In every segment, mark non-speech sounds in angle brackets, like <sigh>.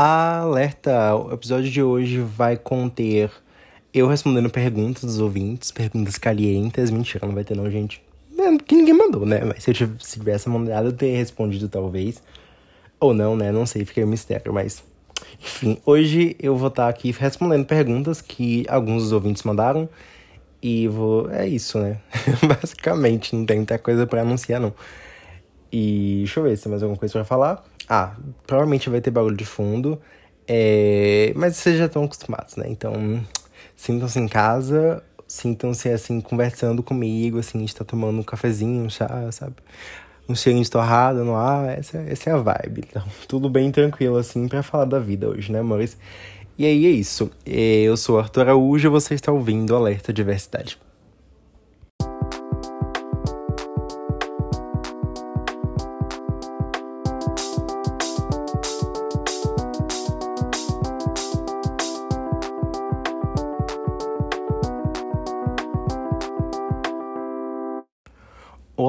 Alerta! O episódio de hoje vai conter eu respondendo perguntas dos ouvintes, perguntas calientes. Mentira, não vai ter não, gente. É, que ninguém mandou, né? Mas se eu tivesse mandado, eu teria respondido talvez. Ou não, né? Não sei, fiquei um mistério, mas... Enfim, hoje eu vou estar aqui respondendo perguntas que alguns dos ouvintes mandaram. E vou... É isso, né? <laughs> Basicamente, não tem muita coisa para anunciar, não. E deixa eu ver se tem mais alguma coisa para falar. Ah, provavelmente vai ter barulho de fundo. É... Mas vocês já estão acostumados, né? Então, sintam-se em casa, sintam-se assim, conversando comigo, assim, a gente tá tomando um cafezinho, um chá, sabe? Um cheirinho de torrada no ar, essa, essa é a vibe. Então, <laughs> tudo bem tranquilo, assim, para falar da vida hoje, né, amores? E aí é isso. Eu sou Arthur Araújo e você está ouvindo Alerta Diversidade.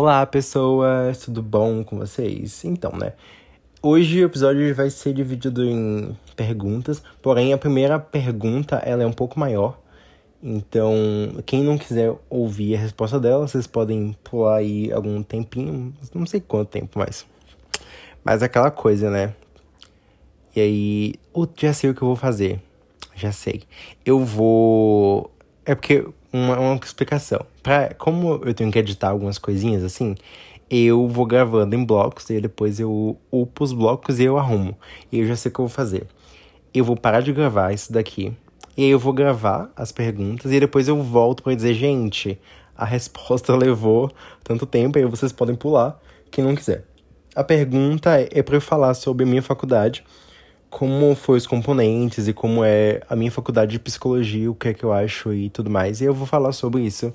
Olá, pessoas, tudo bom com vocês? Então, né? Hoje o episódio vai ser dividido em perguntas, porém a primeira pergunta ela é um pouco maior. Então, quem não quiser ouvir a resposta dela, vocês podem pular aí algum tempinho, não sei quanto tempo mais. Mas aquela coisa, né? E aí, já sei o que eu vou fazer. Já sei. Eu vou. É porque uma, uma explicação. Pra, como eu tenho que editar algumas coisinhas assim, eu vou gravando em blocos e depois eu upo os blocos e eu arrumo. E eu já sei o que eu vou fazer. Eu vou parar de gravar isso daqui. E aí eu vou gravar as perguntas e depois eu volto para dizer, gente, a resposta <laughs> levou tanto tempo, aí vocês podem pular, quem não quiser. A pergunta é para eu falar sobre a minha faculdade como foi os componentes e como é a minha faculdade de psicologia, o que é que eu acho e tudo mais. E eu vou falar sobre isso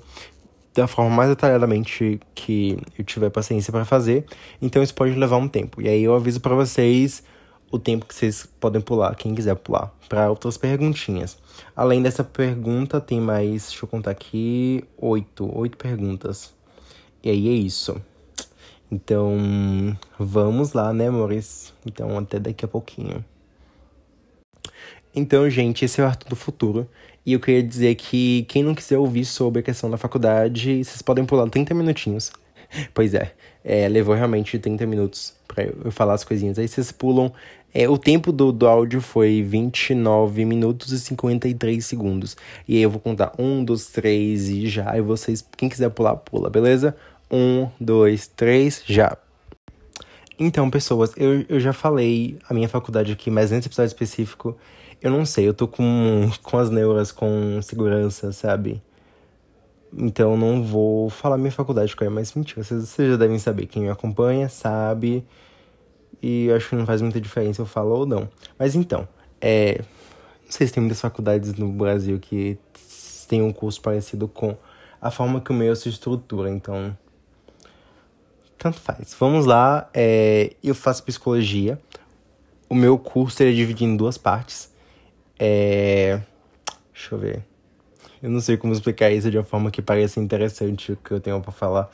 da forma mais detalhadamente que eu tiver paciência para fazer. Então isso pode levar um tempo. E aí eu aviso para vocês o tempo que vocês podem pular, quem quiser pular, para outras perguntinhas. Além dessa pergunta, tem mais, deixa eu contar aqui, oito, oito perguntas. E aí é isso. Então, vamos lá, né, amores? Então, até daqui a pouquinho. Então, gente, esse é o Arthur do Futuro. E eu queria dizer que quem não quiser ouvir sobre a questão da faculdade, vocês podem pular 30 minutinhos. <laughs> Pois é, é levou realmente 30 minutos para eu falar as coisinhas. Aí vocês pulam. É, o tempo do, do áudio foi 29 minutos e 53 segundos. E aí eu vou contar um, dois, três e já. E vocês, quem quiser pular, pula, beleza? Um, dois, três, já. Então, pessoas, eu, eu já falei a minha faculdade aqui, mas nesse episódio específico eu não sei, eu tô com, <laughs> com as neuras com segurança, sabe? Então não vou falar minha faculdade qual é, mas mentira, vocês, vocês já devem saber. Quem me acompanha sabe. E acho que não faz muita diferença eu falo ou não. Mas então, é. Não sei se tem muitas faculdades no Brasil que tem um curso parecido com a forma que o meu se estrutura, então. Tanto faz. Vamos lá, é, eu faço psicologia. O meu curso é dividido em duas partes. É. Deixa eu ver. Eu não sei como explicar isso de uma forma que pareça interessante o que eu tenho para falar.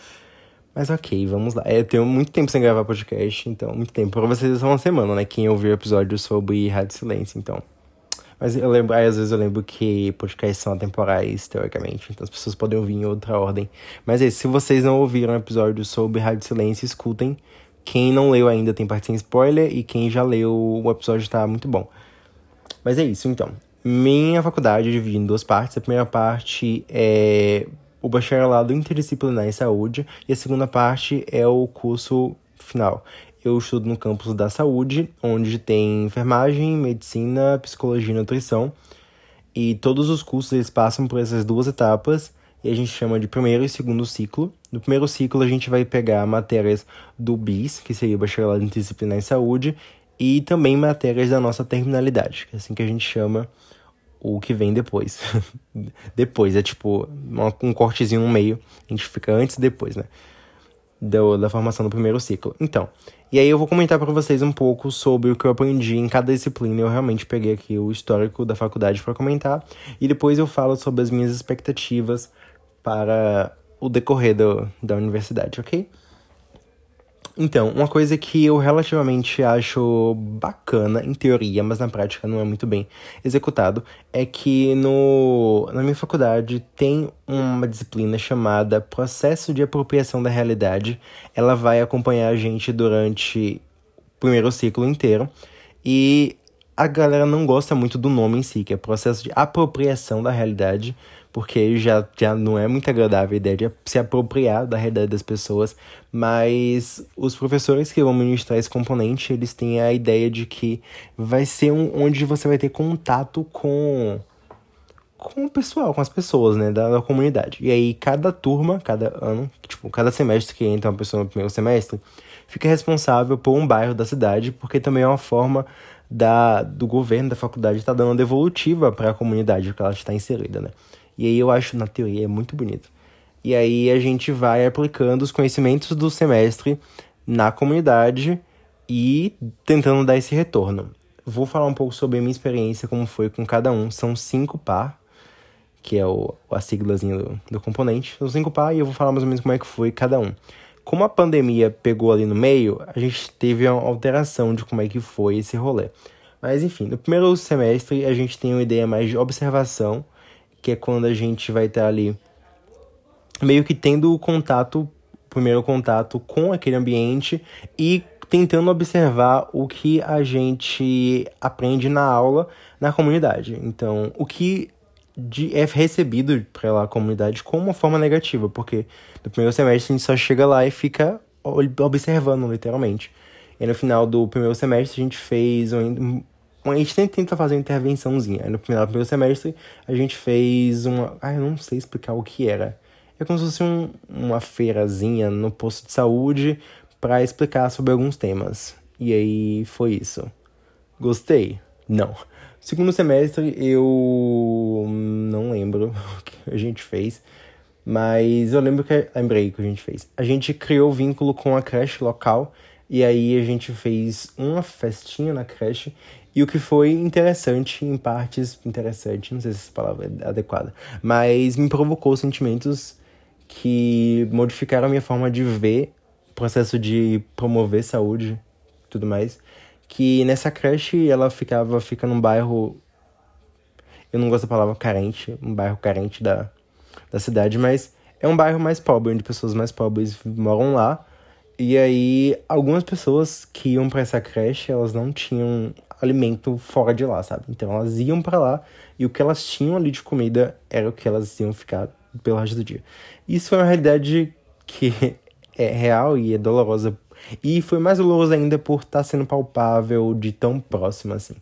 Mas ok, vamos lá. É, eu tenho muito tempo sem gravar podcast, então, muito tempo. Pra vocês é uma semana, né? Quem ouviu o episódio sobre Rádio Silêncio, então. Mas eu lembro, aí às vezes eu lembro que podcasts são atemporais, teoricamente, então as pessoas podem ouvir em outra ordem. Mas é, se vocês não ouviram o episódio sobre Rádio Silêncio, escutem. Quem não leu ainda tem parte sem spoiler, e quem já leu, o episódio tá muito bom. Mas é isso, então. Minha faculdade é dividida em duas partes. A primeira parte é o bacharelado interdisciplinar em saúde e a segunda parte é o curso final. Eu estudo no campus da saúde, onde tem enfermagem, medicina, psicologia e nutrição. E todos os cursos eles passam por essas duas etapas e a gente chama de primeiro e segundo ciclo. No primeiro ciclo a gente vai pegar matérias do BIS, que seria o bacharelado interdisciplinar em saúde, e também matérias da nossa terminalidade, que é assim que a gente chama o que vem depois. <laughs> depois, é tipo um cortezinho no meio, a gente fica antes e depois, né? Do, da formação do primeiro ciclo. Então, e aí eu vou comentar para vocês um pouco sobre o que eu aprendi em cada disciplina. Eu realmente peguei aqui o histórico da faculdade para comentar. E depois eu falo sobre as minhas expectativas para o decorrer do, da universidade, ok? Então, uma coisa que eu relativamente acho bacana, em teoria, mas na prática não é muito bem executado, é que no, na minha faculdade tem uma disciplina chamada Processo de Apropriação da Realidade. Ela vai acompanhar a gente durante o primeiro ciclo inteiro. E a galera não gosta muito do nome em si, que é Processo de Apropriação da Realidade porque já, já não é muito agradável a ideia de se apropriar da realidade das pessoas, mas os professores que vão ministrar esse componente, eles têm a ideia de que vai ser um, onde você vai ter contato com com o pessoal, com as pessoas, né, da, da, comunidade. E aí, cada turma, cada ano, tipo, cada semestre que entra uma pessoa no primeiro semestre, fica responsável por um bairro da cidade, porque também é uma forma da, do governo, da faculdade, estar tá dando devolutiva para a comunidade que ela está inserida, né. E aí eu acho, na teoria, é muito bonito. E aí a gente vai aplicando os conhecimentos do semestre na comunidade e tentando dar esse retorno. Vou falar um pouco sobre a minha experiência, como foi com cada um. São cinco par, que é o, a siglazinha do, do componente. São cinco par e eu vou falar mais ou menos como é que foi cada um. Como a pandemia pegou ali no meio, a gente teve uma alteração de como é que foi esse rolê. Mas enfim, no primeiro semestre a gente tem uma ideia mais de observação que é quando a gente vai estar ali meio que tendo o contato, primeiro contato com aquele ambiente e tentando observar o que a gente aprende na aula na comunidade. Então, o que de, é recebido pela comunidade como uma forma negativa, porque no primeiro semestre a gente só chega lá e fica observando, literalmente. E no final do primeiro semestre a gente fez um, a gente sempre tenta fazer uma intervençãozinha. No primeiro, primeiro semestre, a gente fez uma. Ah, eu não sei explicar o que era. É como se fosse um, uma feirazinha no posto de saúde para explicar sobre alguns temas. E aí foi isso. Gostei? Não. Segundo semestre, eu não lembro <laughs> o que a gente fez. Mas eu lembro que. Lembrei o que a gente fez. A gente criou vínculo com a creche local. E aí a gente fez uma festinha na creche e o que foi interessante, em partes interessante, não sei se essa palavra é adequada, mas me provocou sentimentos que modificaram a minha forma de ver o processo de promover saúde tudo mais. Que nessa creche ela ficava, fica num bairro. Eu não gosto da palavra carente, um bairro carente da, da cidade, mas é um bairro mais pobre, onde pessoas mais pobres moram lá. E aí, algumas pessoas que iam para essa creche, elas não tinham alimento fora de lá, sabe? Então elas iam para lá e o que elas tinham ali de comida era o que elas iam ficar pelo resto do dia. Isso foi uma realidade que é real e é dolorosa. E foi mais doloroso ainda por estar tá sendo palpável de tão próximo assim.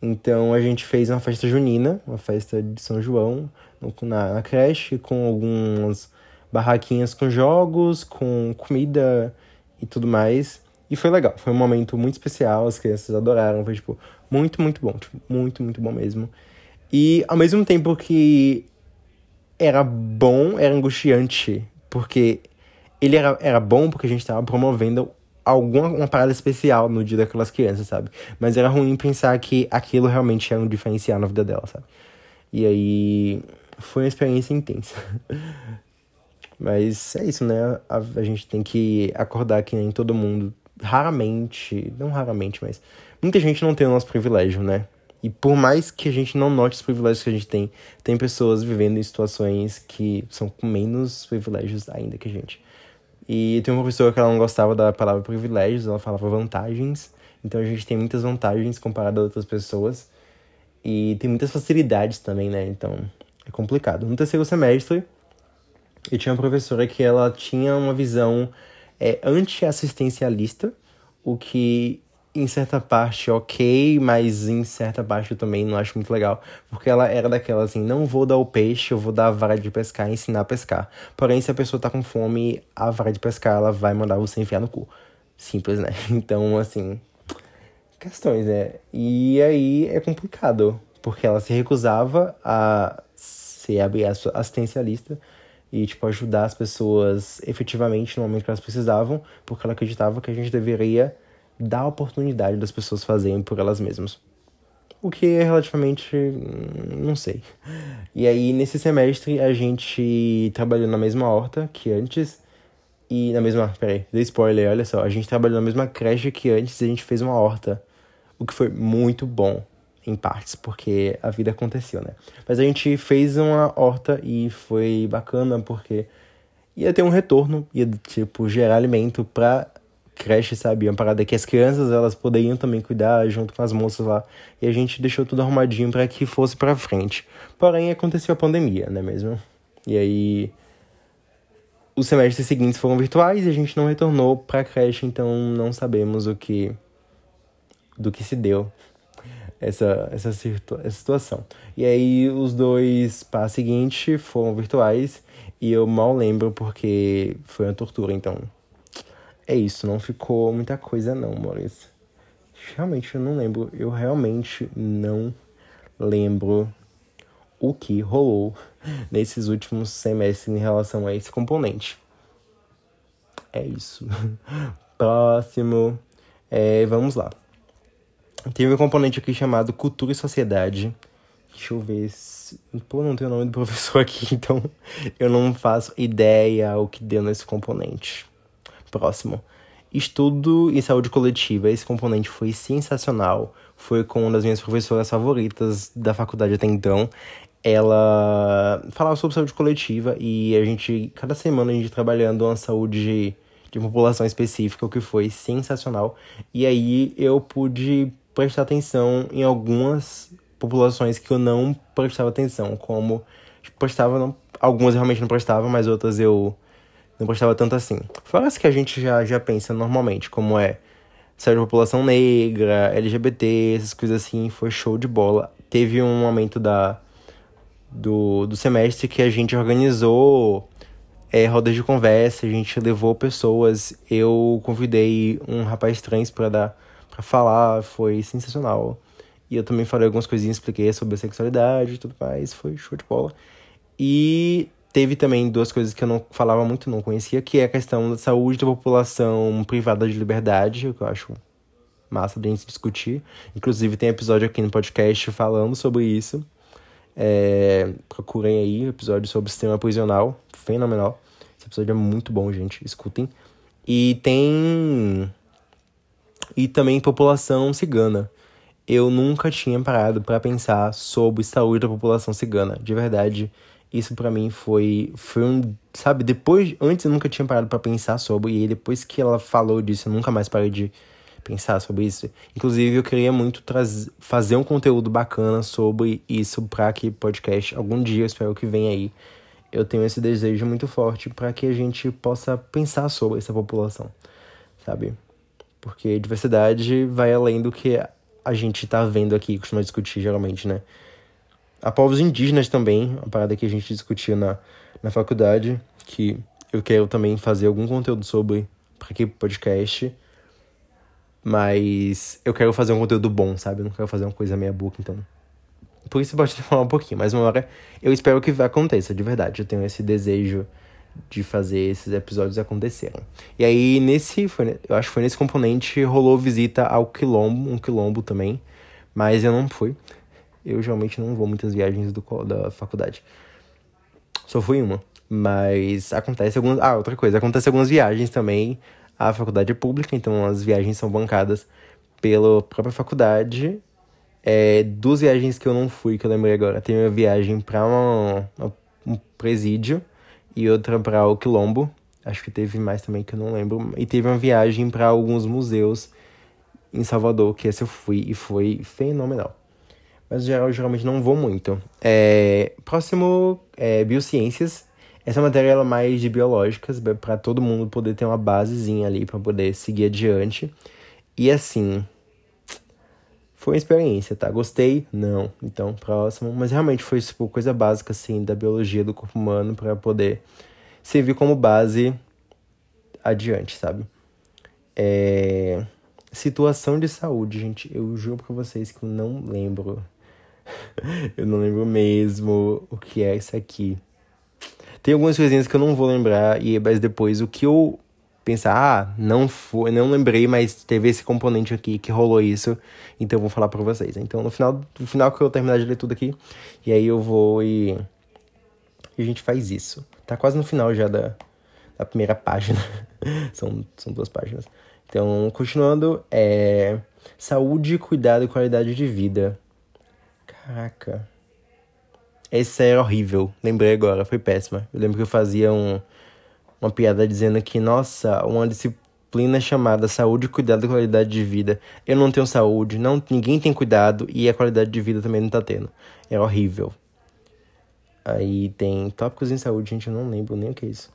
Então a gente fez uma festa junina, uma festa de São João, na, na creche, com algumas barraquinhas com jogos, com comida e tudo mais. E foi legal, foi um momento muito especial, as crianças adoraram, foi, tipo, muito, muito bom, tipo, muito, muito bom mesmo. E ao mesmo tempo que era bom, era angustiante, porque ele era, era bom porque a gente tava promovendo alguma uma parada especial no dia daquelas crianças, sabe? Mas era ruim pensar que aquilo realmente era um diferencial na vida dela, sabe? E aí foi uma experiência intensa. <laughs> Mas é isso, né? A, a gente tem que acordar que nem todo mundo raramente, não raramente, mas muita gente não tem o nosso privilégio, né? E por mais que a gente não note os privilégios que a gente tem, tem pessoas vivendo em situações que são com menos privilégios ainda que a gente. E tem uma pessoa que ela não gostava da palavra privilégios, ela falava vantagens. Então a gente tem muitas vantagens comparado a outras pessoas. E tem muitas facilidades também, né? Então é complicado. No terceiro semestre, eu tinha uma professora que ela tinha uma visão é anti-assistencialista, o que em certa parte ok, mas em certa parte eu também não acho muito legal, porque ela era daquela assim, não vou dar o peixe, eu vou dar a vara de pescar e ensinar a pescar. Porém, se a pessoa tá com fome, a vara de pescar, ela vai mandar você enfiar no cu. Simples, né? <laughs> Então, assim, questões, né? E aí é complicado, porque ela se recusava a ser, abrir assistencialista, e tipo ajudar as pessoas efetivamente no momento que elas precisavam, porque ela acreditava que a gente deveria dar a oportunidade das pessoas fazerem por elas mesmas. O que é relativamente. Hum, não sei. E aí, nesse semestre, a gente trabalhou na mesma horta que antes. E na mesma. Peraí, dei spoiler, olha só. A gente trabalhou na mesma creche que antes e a gente fez uma horta. O que foi muito bom, em partes, porque a vida aconteceu, né? Mas a gente fez uma horta e foi bacana porque ia ter um retorno, ia, tipo, gerar alimento pra creche, sabe? Uma parada que as crianças elas poderiam também cuidar junto com as moças lá. E a gente deixou tudo arrumadinho para que fosse para frente. Porém, aconteceu a pandemia, não é mesmo? E aí os semestres seguintes foram virtuais e a gente não retornou pra creche, então não sabemos o que do que se deu essa, essa, situa essa situação. E aí os dois passos seguintes foram virtuais e eu mal lembro porque foi uma tortura, então é isso, não ficou muita coisa não, Maurício. Realmente eu não lembro, eu realmente não lembro o que rolou nesses últimos semestres em relação a esse componente. É isso. <laughs> Próximo. É, vamos lá. Teve um componente aqui chamado Cultura e Sociedade. Deixa eu ver se. Pô, não tem o nome do <laughs> professor aqui, então eu não faço ideia o que deu nesse componente. Próximo. Estudo e saúde coletiva. Esse componente foi sensacional. Foi com uma das minhas professoras favoritas da faculdade até então. Ela falava sobre saúde coletiva e a gente, cada semana, a gente trabalhando uma saúde de população específica, o que foi sensacional. E aí eu pude prestar atenção em algumas populações que eu não prestava atenção, como prestava, não, algumas realmente não prestava, mas outras eu não gostava tanto assim. Fora as que a gente já, já pensa normalmente, como é saúde da população negra, LGBT, essas coisas assim, foi show de bola. Teve um momento da, do, do semestre que a gente organizou é, rodas de conversa, a gente levou pessoas, eu convidei um rapaz trans para dar para falar, foi sensacional. E eu também falei algumas coisinhas, expliquei sobre a sexualidade e tudo mais, foi show de bola. E Teve também duas coisas que eu não falava muito, não conhecia, que é a questão da saúde da população privada de liberdade, o que eu acho massa de gente discutir. Inclusive, tem episódio aqui no podcast falando sobre isso. É, procurem aí, episódio sobre sistema prisional, fenomenal. Esse episódio é muito bom, gente, escutem. E tem. E também população cigana. Eu nunca tinha parado para pensar sobre saúde da população cigana, de verdade isso para mim foi foi um, sabe, depois antes eu nunca tinha parado para pensar sobre e depois que ela falou disso, eu nunca mais parei de pensar sobre isso. Inclusive, eu queria muito trazer fazer um conteúdo bacana sobre isso para aqui podcast algum dia, espero que venha aí. Eu tenho esse desejo muito forte para que a gente possa pensar sobre essa população, sabe? Porque diversidade vai além do que a gente tá vendo aqui, costuma discutir geralmente, né? a povos indígenas também, uma parada que a gente discutia na, na faculdade, que eu quero também fazer algum conteúdo sobre para aqui podcast. Mas eu quero fazer um conteúdo bom, sabe? Eu não quero fazer uma coisa meia boca, então. Por isso pode falar um pouquinho, mas uma hora eu espero que aconteça, de verdade. Eu tenho esse desejo de fazer esses episódios acontecerem. E aí, nesse. Foi, eu acho que foi nesse componente rolou visita ao Quilombo, um Quilombo também. Mas eu não fui. Eu geralmente não vou muitas viagens do, da faculdade. Só fui uma. Mas acontece algumas. Ah, outra coisa, acontece algumas viagens também. A faculdade é pública, então as viagens são bancadas pela própria faculdade. É, duas viagens que eu não fui, que eu lembrei agora. Tem uma viagem para um presídio e outra para o Quilombo. Acho que teve mais também que eu não lembro. E teve uma viagem para alguns museus em Salvador, que essa eu fui e foi fenomenal mas geral, eu geralmente não vou muito. É, próximo, é, biociências. Essa matéria é mais de biológicas, para todo mundo poder ter uma basezinha ali para poder seguir adiante. E assim, foi uma experiência, tá? Gostei? Não. Então, próximo. Mas realmente foi tipo, coisa básica, assim, da biologia do corpo humano para poder servir como base adiante, sabe? É... Situação de saúde, gente. Eu juro pra vocês que eu não lembro <laughs> eu não lembro mesmo o que é isso aqui. Tem algumas coisinhas que eu não vou lembrar, e mas depois o que eu pensar, ah, não foi, não lembrei, mas teve esse componente aqui que rolou isso, então eu vou falar para vocês. Então no final, no final que eu terminar de ler tudo aqui, e aí eu vou e, e a gente faz isso. Tá quase no final já da, a primeira página. <laughs> são, são duas páginas. Então, continuando, é. Saúde, cuidado e qualidade de vida. Caraca. Essa era horrível. Lembrei agora, foi péssima. Eu lembro que eu fazia um, uma piada dizendo que, nossa, uma disciplina chamada Saúde, Cuidado e Qualidade de Vida. Eu não tenho saúde, não, ninguém tem cuidado e a qualidade de vida também não tá tendo. É horrível. Aí tem tópicos em saúde, gente, eu não lembro nem o que é isso.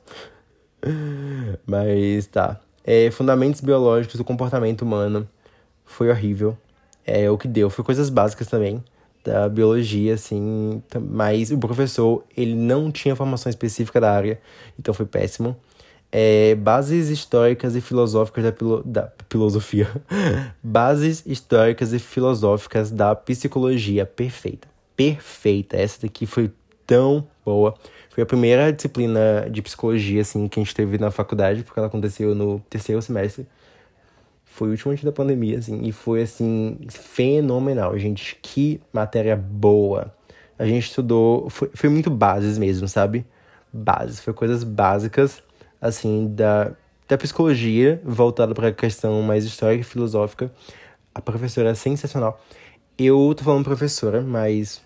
<laughs> Mas tá. É, fundamentos biológicos do comportamento humano. Foi horrível. É o que deu. Foi coisas básicas também da biologia, assim. Mas o professor, ele não tinha formação específica da área. Então foi péssimo. É, bases históricas e filosóficas da, pilo, da filosofia. <laughs> bases históricas e filosóficas da psicologia. Perfeita. Perfeita. Essa daqui foi tão boa. Foi a primeira disciplina de psicologia, assim, que a gente teve na faculdade, porque ela aconteceu no terceiro semestre. Foi o último antes da pandemia, assim, e foi, assim, fenomenal, gente. Que matéria boa. A gente estudou, foi, foi muito bases mesmo, sabe? Bases, foi coisas básicas, assim, da, da psicologia, voltada para a questão mais histórica e filosófica. A professora é sensacional. Eu tô falando professora, mas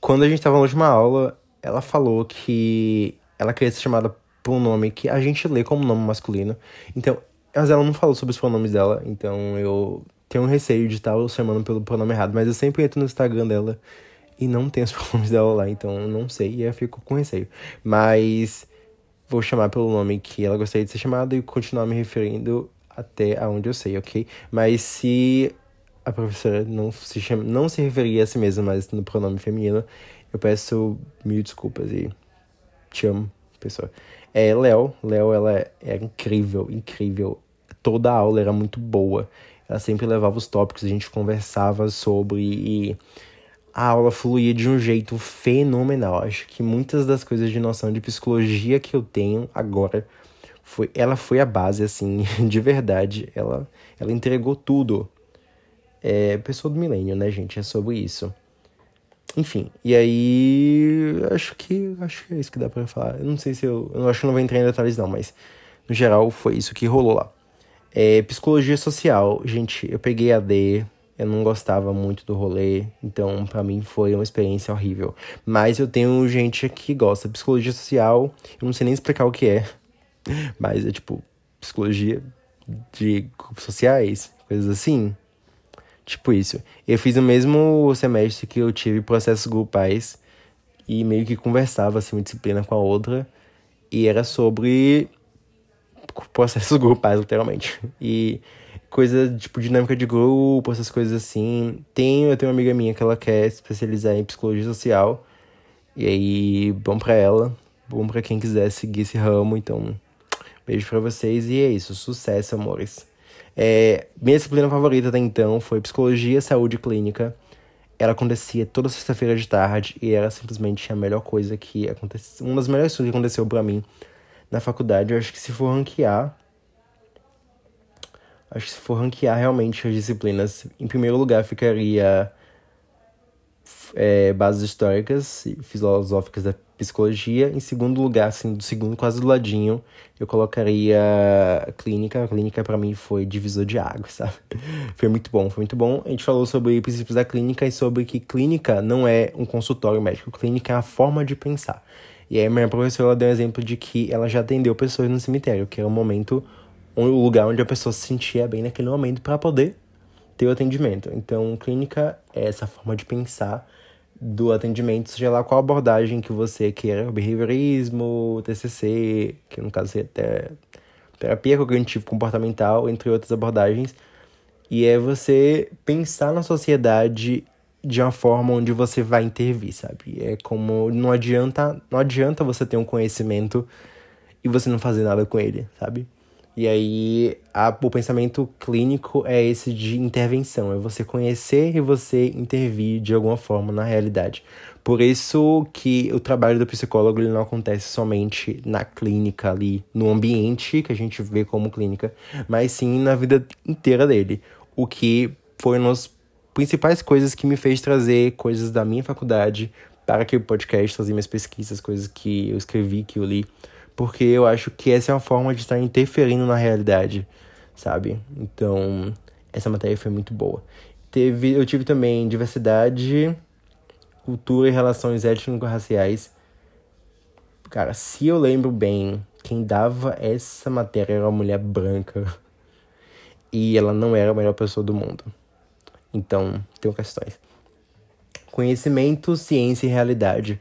quando a gente tava na última aula, ela falou que ela queria ser chamada por um nome que a gente lê como nome masculino. Então, mas ela não falou sobre os pronomes dela, então eu tenho um receio de estar chamando pelo pronome errado, mas eu sempre entro no Instagram dela e não tem os <laughs> pronomes dela lá, então eu não sei e eu fico com receio. Mas vou chamar pelo nome que ela gostaria de ser chamada e continuar me referindo até aonde eu sei, ok? Mas se a professora não se chama, não se referia a si mesma, mas no pronome feminino, eu peço mil desculpas e te amo, pessoa. É, Léo, Léo, ela é, é incrível, incrível. Toda a aula era muito boa. Ela sempre levava os tópicos, a gente conversava sobre e a aula fluía de um jeito fenomenal. Acho que muitas das coisas de noção de psicologia que eu tenho agora foi ela foi a base assim, <laughs> de verdade. Ela ela entregou tudo. É, pessoa do milênio, né, gente? É sobre isso. Enfim, e aí acho que acho que é isso que dá para falar. Eu não sei se eu, eu acho que não vou entrar em detalhes não, mas no geral foi isso que rolou lá. É, psicologia social, gente, eu peguei a D, eu não gostava muito do rolê, então para mim foi uma experiência horrível. Mas eu tenho gente que gosta. Psicologia social, eu não sei nem explicar o que é, <laughs> mas é tipo psicologia de grupos sociais, coisas assim. Tipo isso. Eu fiz o mesmo semestre que eu tive processos grupais e meio que conversava assim, uma disciplina com a outra. E era sobre processos <laughs> grupais, literalmente. E coisa tipo dinâmica de grupo, essas coisas assim. Tenho, eu tenho uma amiga minha que ela quer especializar em psicologia social. E aí, bom pra ela, bom pra quem quiser seguir esse ramo. Então, beijo pra vocês e é isso. Sucesso, amores. É, minha disciplina favorita até então foi Psicologia Saúde Clínica. Ela acontecia toda sexta-feira de tarde e era simplesmente a melhor coisa que aconteceu. Uma das melhores coisas que aconteceu para mim na faculdade. Eu acho que se for ranquear. Acho que se for ranquear realmente as disciplinas, em primeiro lugar ficaria é, bases históricas e filosóficas da psicologia. Em segundo lugar, assim, do segundo, quase do ladinho, eu colocaria clínica. A clínica para mim foi divisor de água, <laughs> sabe? Foi muito bom, foi muito bom. A gente falou sobre princípios da clínica e sobre que clínica não é um consultório médico, clínica é a forma de pensar. E aí, minha professora deu um exemplo de que ela já atendeu pessoas no cemitério, que é o momento, o lugar onde a pessoa se sentia bem naquele momento para poder ter o atendimento. Então, clínica é essa forma de pensar do atendimento, seja lá qual abordagem que você queira, behaviorismo, TCC, que no caso é terapia cognitivo comportamental, entre outras abordagens. E é você pensar na sociedade de uma forma onde você vai intervir, sabe? É como não adianta, não adianta você ter um conhecimento e você não fazer nada com ele, sabe? E aí, a, o pensamento clínico é esse de intervenção, é você conhecer e você intervir de alguma forma na realidade. Por isso que o trabalho do psicólogo ele não acontece somente na clínica ali, no ambiente que a gente vê como clínica, mas sim na vida inteira dele. O que foi das principais coisas que me fez trazer coisas da minha faculdade para aquele podcast, trazer minhas pesquisas, coisas que eu escrevi, que eu li porque eu acho que essa é uma forma de estar interferindo na realidade, sabe? Então, essa matéria foi muito boa. Teve, eu tive também diversidade, cultura e relações étnico-raciais. Cara, se eu lembro bem, quem dava essa matéria era uma mulher branca. E ela não era a melhor pessoa do mundo. Então, tem questões. Conhecimento, ciência e realidade.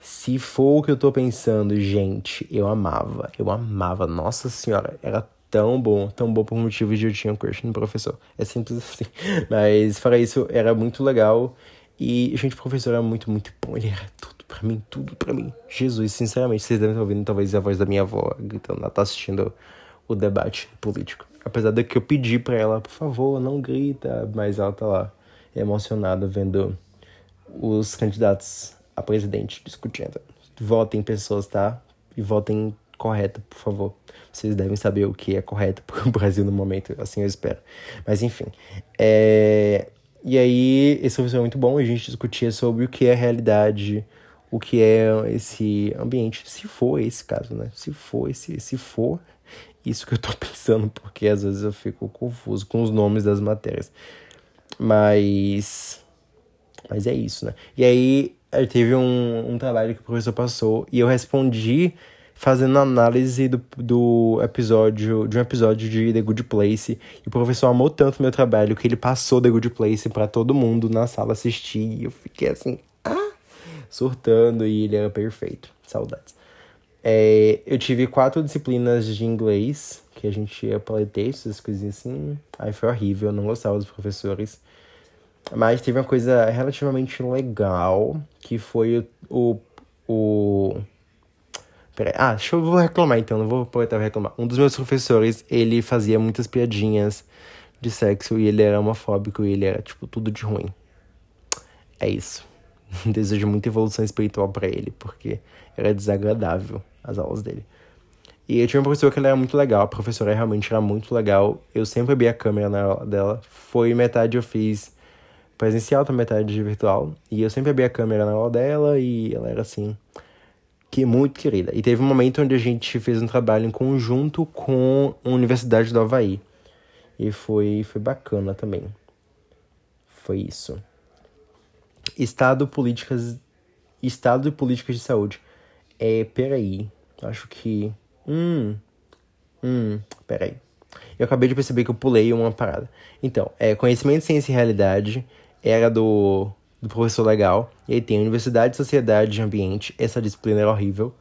Se for o que eu tô pensando, gente, eu amava. Eu amava. Nossa senhora, era tão bom, tão bom por motivos de eu tinha um crush no professor. É simples assim. <laughs> Mas, fora isso, era muito legal. E, gente, o professor era muito, muito bom. Ele era tudo pra mim, tudo pra mim. Jesus, sinceramente, vocês devem estar ouvindo talvez a voz da minha avó gritando. Ela tá assistindo o debate político. Apesar de que eu pedi pra ela, por favor, não grita. Mas ela tá lá, emocionada, vendo os candidatos a presidente discutindo. Votem pessoas, tá? E votem correta, por favor. Vocês devem saber o que é correto para o <laughs> Brasil no momento, assim eu espero. Mas enfim. É... E aí, esse é muito bom, a gente discutia sobre o que é realidade, o que é esse ambiente, se for esse caso, né? Se for esse, se for isso que eu tô <laughs> pensando, porque às vezes eu fico confuso com os nomes das matérias. Mas mas é isso, né? E aí teve um, um trabalho que o professor passou e eu respondi fazendo análise do, do episódio, de um episódio de The Good Place. E o professor amou tanto meu trabalho que ele passou The Good Place para todo mundo na sala assistir. E eu fiquei assim, ah, surtando e ele era perfeito. Saudades. É, eu tive quatro disciplinas de inglês, que a gente ia para textos, essas coisinhas assim. Aí foi horrível, eu não gostava dos professores. Mas teve uma coisa relativamente legal, que foi o. o, Peraí. Ah, deixa eu vou reclamar então, não vou aproveitar reclamar. Um dos meus professores, ele fazia muitas piadinhas de sexo e ele era homofóbico e ele era, tipo, tudo de ruim. É isso. <laughs> Desejo muita evolução espiritual para ele, porque era desagradável as aulas dele. E eu tinha uma professora que ela era muito legal, a professora realmente era muito legal. Eu sempre abri a câmera na aula dela. Foi metade eu fiz presencial, outra metade virtual. E eu sempre abri a câmera na aula dela e ela era assim, que muito querida. E teve um momento onde a gente fez um trabalho em conjunto com a Universidade do Havaí. E foi, foi bacana também. Foi isso. Estado, políticas. Estado e políticas de saúde. É, peraí. Acho que. Hum. Hum, peraí. Eu acabei de perceber que eu pulei uma parada. Então, é conhecimento, ciência e realidade era do, do professor legal. E aí tem Universidade, Sociedade e Ambiente. Essa disciplina era horrível.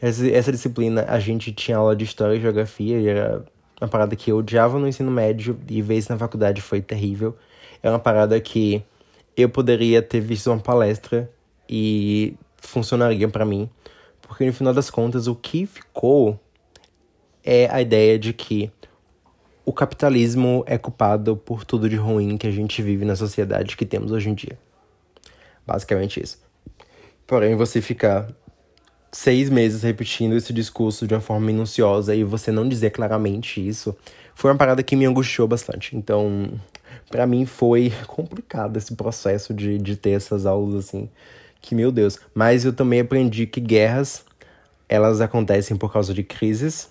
Essa, essa disciplina a gente tinha aula de História e Geografia. E era uma parada que eu odiava no ensino médio. E isso na faculdade foi terrível. É uma parada que eu poderia ter visto uma palestra e funcionaria para mim. Porque no final das contas, o que ficou é a ideia de que o capitalismo é culpado por tudo de ruim que a gente vive na sociedade que temos hoje em dia. Basicamente isso. Porém, você ficar seis meses repetindo esse discurso de uma forma minuciosa e você não dizer claramente isso, foi uma parada que me angustiou bastante. Então, para mim foi complicado esse processo de, de ter essas aulas assim. Que, meu Deus. Mas eu também aprendi que guerras, elas acontecem por causa de crises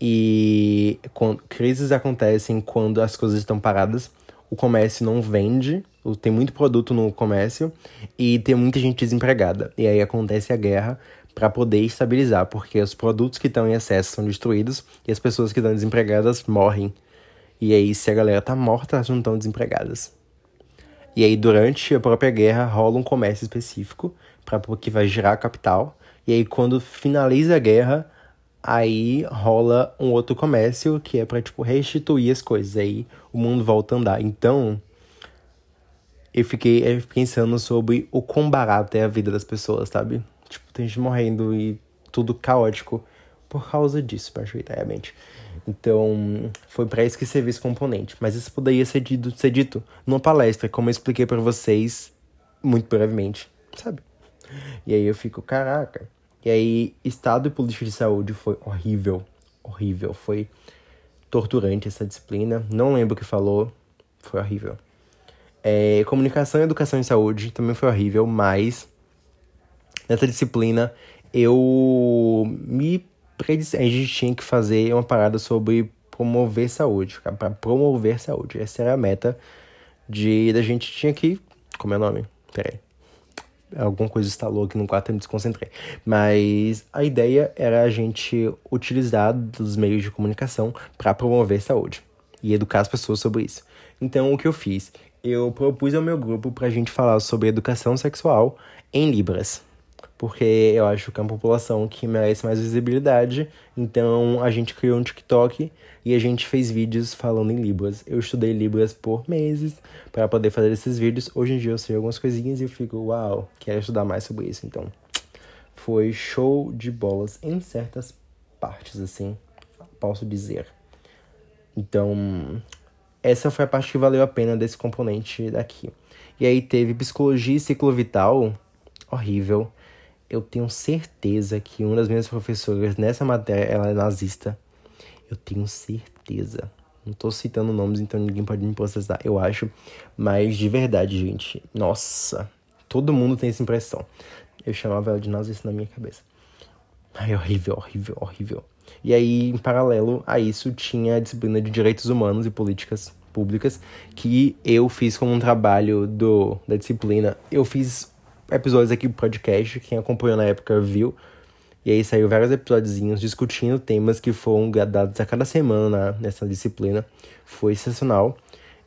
e crises acontecem quando as coisas estão paradas, o comércio não vende, tem muito produto no comércio e tem muita gente desempregada. E aí acontece a guerra para poder estabilizar, porque os produtos que estão em excesso são destruídos e as pessoas que estão desempregadas morrem. E aí, se a galera tá morta, elas não estão desempregadas. E aí, durante a própria guerra, rola um comércio específico para que vai gerar capital. E aí, quando finaliza a guerra, Aí rola um outro comércio que é para tipo restituir as coisas. Aí o mundo volta a andar. Então, eu fiquei pensando sobre o quão barato é a vida das pessoas, sabe? Tipo, tem gente morrendo e tudo caótico por causa disso, majoritariamente. Então, foi para isso que serviu esse componente. Mas isso poderia ser dito, ser dito numa palestra, como eu expliquei para vocês muito brevemente, sabe? E aí eu fico, caraca, e aí, Estado e Política de Saúde foi horrível. Horrível. Foi torturante essa disciplina. Não lembro o que falou. Foi horrível. É, comunicação, Educação e Saúde também foi horrível, mas nessa disciplina eu me a gente tinha que fazer uma parada sobre promover saúde, para promover saúde. Essa era a meta de da gente tinha que, como é o nome? Peraí. Alguma coisa instalou aqui no quarto e me desconcentrei. Mas a ideia era a gente utilizar dos meios de comunicação para promover saúde e educar as pessoas sobre isso. Então, o que eu fiz? Eu propus ao meu grupo para a gente falar sobre educação sexual em Libras porque eu acho que é uma população que merece mais visibilidade. Então a gente criou um TikTok e a gente fez vídeos falando em Libras. Eu estudei Libras por meses para poder fazer esses vídeos. Hoje em dia eu sei algumas coisinhas e eu fico, uau, quero estudar mais sobre isso. Então foi show de bolas em certas partes, assim, posso dizer. Então, essa foi a parte que valeu a pena desse componente daqui. E aí teve psicologia e ciclo vital, horrível eu tenho certeza que uma das minhas professoras nessa matéria, ela é nazista. Eu tenho certeza. Não tô citando nomes, então ninguém pode me processar, eu acho. Mas de verdade, gente, nossa, todo mundo tem essa impressão. Eu chamava ela de nazista na minha cabeça. Ai, horrível, horrível, horrível. E aí, em paralelo a isso, tinha a disciplina de direitos humanos e políticas públicas, que eu fiz como um trabalho do, da disciplina. Eu fiz episódios aqui do podcast, quem acompanhou na época viu. E aí saiu vários episódios discutindo temas que foram dados a cada semana nessa disciplina. Foi sensacional.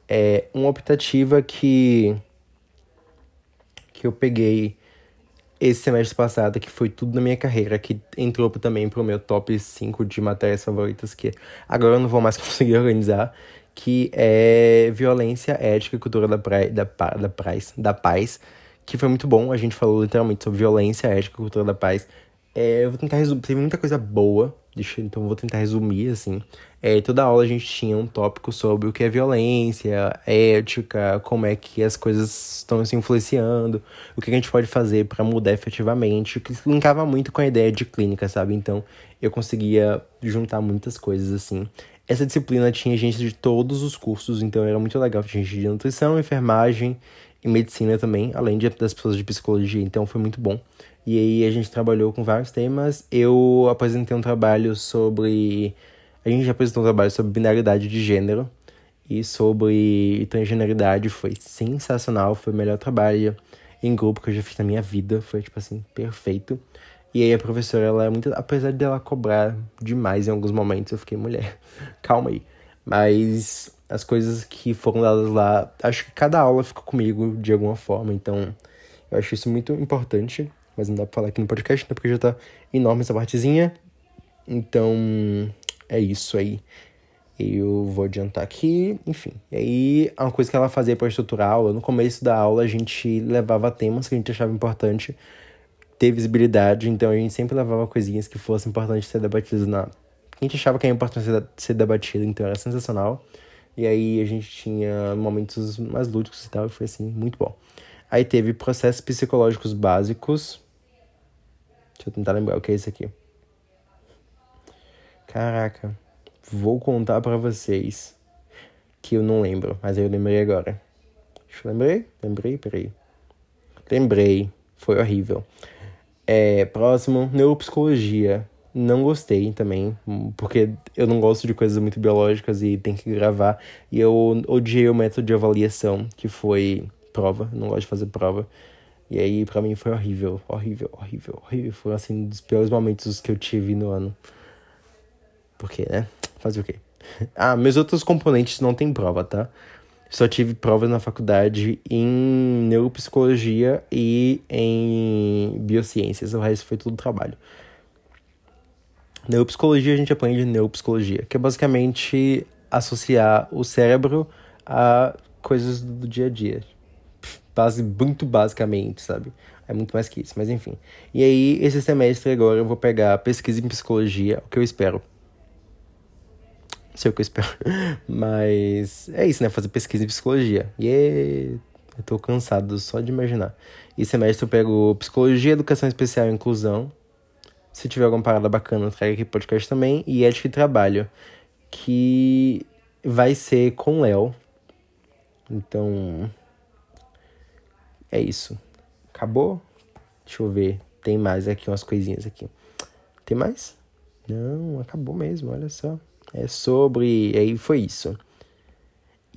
É uma optativa que que eu peguei esse semestre passado, que foi tudo na minha carreira, que entrou também pro meu top 5 de matérias favoritas, que agora eu não vou mais <laughs> conseguir organizar, que é violência, ética e cultura da, pra, da, da, paz, da paz que foi muito bom. A gente falou literalmente sobre violência, ética, cultura da paz. É, eu vou tentar resumir. Teve muita coisa boa, deixa, então vou tentar resumir, assim. É, toda aula a gente tinha um tópico sobre o que é violência, ética, como é que as coisas estão se influenciando, o que a gente pode fazer para mudar efetivamente, que linkava muito com a ideia de clínica, sabe? Então eu conseguia juntar muitas coisas, assim. Essa disciplina tinha gente de todos os cursos, então era muito legal. Tinha gente de nutrição, enfermagem, e medicina também, além de, das pessoas de psicologia, então foi muito bom. E aí a gente trabalhou com vários temas. Eu apresentei um trabalho sobre. A gente apresentou um trabalho sobre binaridade de gênero e sobre transgeneridade. Foi sensacional, foi o melhor trabalho em grupo que eu já fiz na minha vida. Foi, tipo assim, perfeito. E aí a professora, ela é muito. Apesar dela cobrar demais em alguns momentos, eu fiquei, mulher, <laughs> calma aí. Mas as coisas que foram dadas lá, acho que cada aula ficou comigo de alguma forma, então eu acho isso muito importante, mas não dá pra falar aqui no podcast, né, porque já tá enorme essa partezinha. Então, é isso aí. Eu vou adiantar aqui, enfim. E aí, uma coisa que ela fazia para estruturar a aula, no começo da aula a gente levava temas que a gente achava importante ter visibilidade, então a gente sempre levava coisinhas que fossem importantes ser debatidas na. A gente achava que era importante ser debatido, então era sensacional. E aí a gente tinha momentos mais lúdicos e tal, e foi assim, muito bom. Aí teve processos psicológicos básicos. Deixa eu tentar lembrar o que é isso aqui. Caraca, vou contar para vocês que eu não lembro, mas eu lembrei agora. Deixa eu lembrei? Lembrei? Peraí. Lembrei. Foi horrível. É, próximo, neuropsicologia não gostei também, porque eu não gosto de coisas muito biológicas e tem que gravar. E eu odiei o método de avaliação, que foi prova, não gosto de fazer prova. E aí, para mim, foi horrível, horrível, horrível, horrível. Foi, assim, um dos piores momentos que eu tive no ano. Porque, né? Fazer o quê? <laughs> Ah, meus outros componentes não tem prova, tá? Só tive provas na faculdade em neuropsicologia e em biociências. O resto foi tudo trabalho. Neuropsicologia a gente aprende neuropsicologia, que é basicamente associar o cérebro a coisas do dia a dia. Base, muito basicamente, sabe? É muito mais que isso, mas enfim. E aí, esse semestre agora eu vou pegar pesquisa em psicologia, o que eu espero. Não sei o que eu espero. <laughs> Mas é isso, né? Fazer pesquisa em psicologia. E yeah. eu tô cansado só de imaginar. E semestre eu pego psicologia, educação especial e inclusão. Se tiver alguma parada bacana, traga aqui podcast também. E Ética e Trabalho, que vai ser com Léo. Então, é isso. Acabou? Deixa eu ver. Tem mais aqui, umas coisinhas aqui. Tem mais? Não, acabou mesmo, olha só. É sobre. E aí foi isso.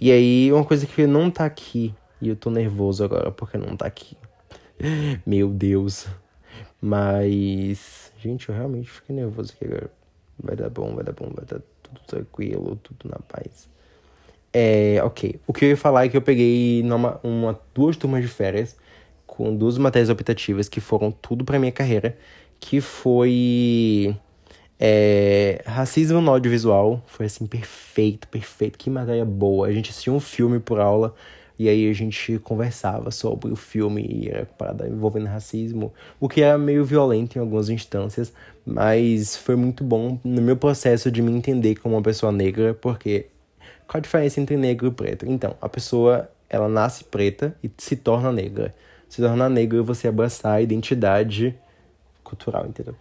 E aí, uma coisa que não tá aqui. E eu tô nervoso agora porque não tá aqui. <laughs> Meu Deus. Mas. Gente, eu realmente fiquei nervoso aqui agora. Vai dar bom, vai dar bom, vai dar tudo tranquilo, tudo na paz. É, ok. O que eu ia falar é que eu peguei numa, uma, duas turmas de férias com duas matérias optativas que foram tudo pra minha carreira, que foi é, racismo no audiovisual. Foi assim, perfeito, perfeito. Que matéria boa. A gente assistia um filme por aula e aí a gente conversava sobre o filme e era parada envolvendo racismo, o que era meio violento em algumas instâncias, mas foi muito bom no meu processo de me entender como uma pessoa negra, porque qual a diferença entre negro e preto? Então, a pessoa, ela nasce preta e se torna negra. Se torna negra você abraçar a identidade cultural, entendeu?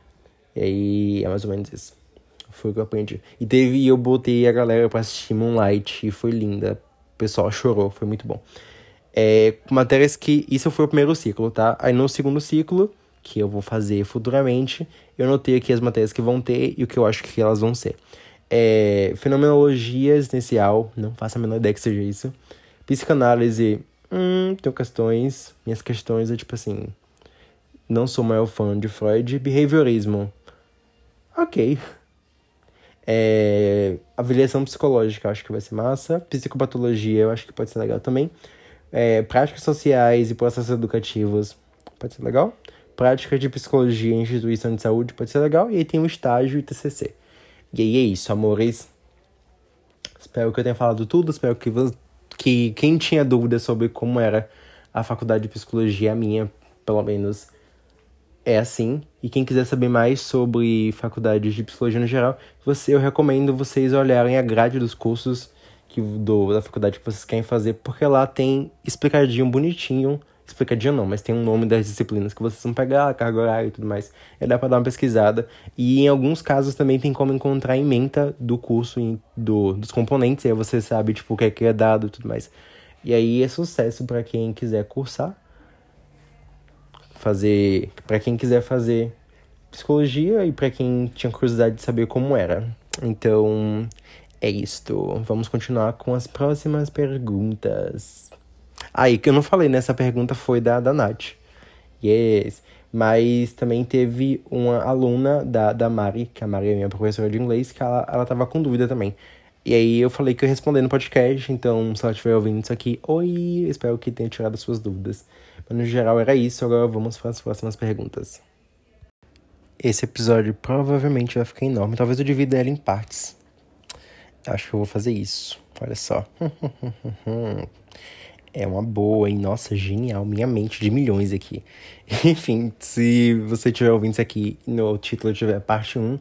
E aí é mais ou menos isso. Foi o que eu aprendi. E teve, eu botei a galera pra assistir Moonlight e foi linda. O pessoal chorou, foi muito bom. É, matérias que. Isso foi o primeiro ciclo, tá? Aí no segundo ciclo, que eu vou fazer futuramente, eu notei aqui as matérias que vão ter e o que eu acho que elas vão ser. É, fenomenologia existencial, não faço a menor ideia que seja isso. Psicanálise, hum, tenho questões. Minhas questões é tipo assim. Não sou maior fã de Freud. Behaviorismo, ok. É, avaliação psicológica, acho que vai ser massa. Psicopatologia, eu acho que pode ser legal também. É, práticas sociais e processos educativos, pode ser legal. Prática de psicologia em instituição de saúde, pode ser legal. E aí tem o estágio e TCC. E aí é isso, amores. Espero que eu tenha falado tudo. Espero que, que quem tinha dúvidas sobre como era a faculdade de psicologia, a minha, pelo menos, é assim. E quem quiser saber mais sobre faculdades de psicologia no geral, você, eu recomendo vocês olharem a grade dos cursos que, do, da faculdade que vocês querem fazer, porque lá tem explicadinho bonitinho. Explicadinho não, mas tem um nome das disciplinas que vocês vão pegar, carga horária e tudo mais. E dá pra dar uma pesquisada. E em alguns casos também tem como encontrar a ementa do curso, em, do, dos componentes, aí você sabe, tipo, o que é que é dado e tudo mais. E aí é sucesso para quem quiser cursar fazer para quem quiser fazer psicologia e para quem tinha curiosidade de saber como era. Então, é isto. Vamos continuar com as próximas perguntas. Aí, ah, que eu não falei nessa pergunta foi da, da Nath. Yes. Mas também teve uma aluna da, da Mari, que a Mari é minha professora de inglês, que ela, ela tava com dúvida também. E aí eu falei que eu ia responder no podcast, então se ela estiver ouvindo isso aqui, oi, espero que tenha tirado as suas dúvidas. Mas no geral era isso, agora vamos para as próximas perguntas. Esse episódio provavelmente vai ficar enorme, talvez eu divida ele em partes. Acho que eu vou fazer isso, olha só. <laughs> É uma boa, hein? Nossa, genial. Minha mente de milhões aqui. <laughs> Enfim, se você estiver ouvindo isso aqui no título tiver parte 1,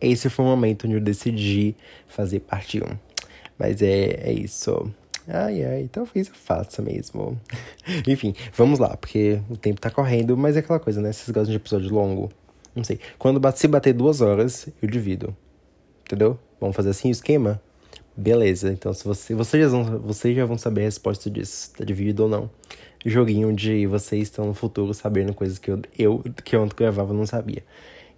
esse foi o momento onde eu decidi fazer parte 1. Mas é, é isso. Ai, ai, talvez eu faça mesmo. <laughs> Enfim, vamos lá, porque o tempo tá correndo, mas é aquela coisa, né? Vocês gostam de episódio longo? Não sei. Quando se bater duas horas, eu divido. Entendeu? Vamos fazer assim o esquema? Beleza, então se você, vocês, já vão, vocês já vão saber a resposta disso, tá dividido ou não. Joguinho de vocês estão no futuro sabendo coisas que eu, eu que antes gravava não sabia.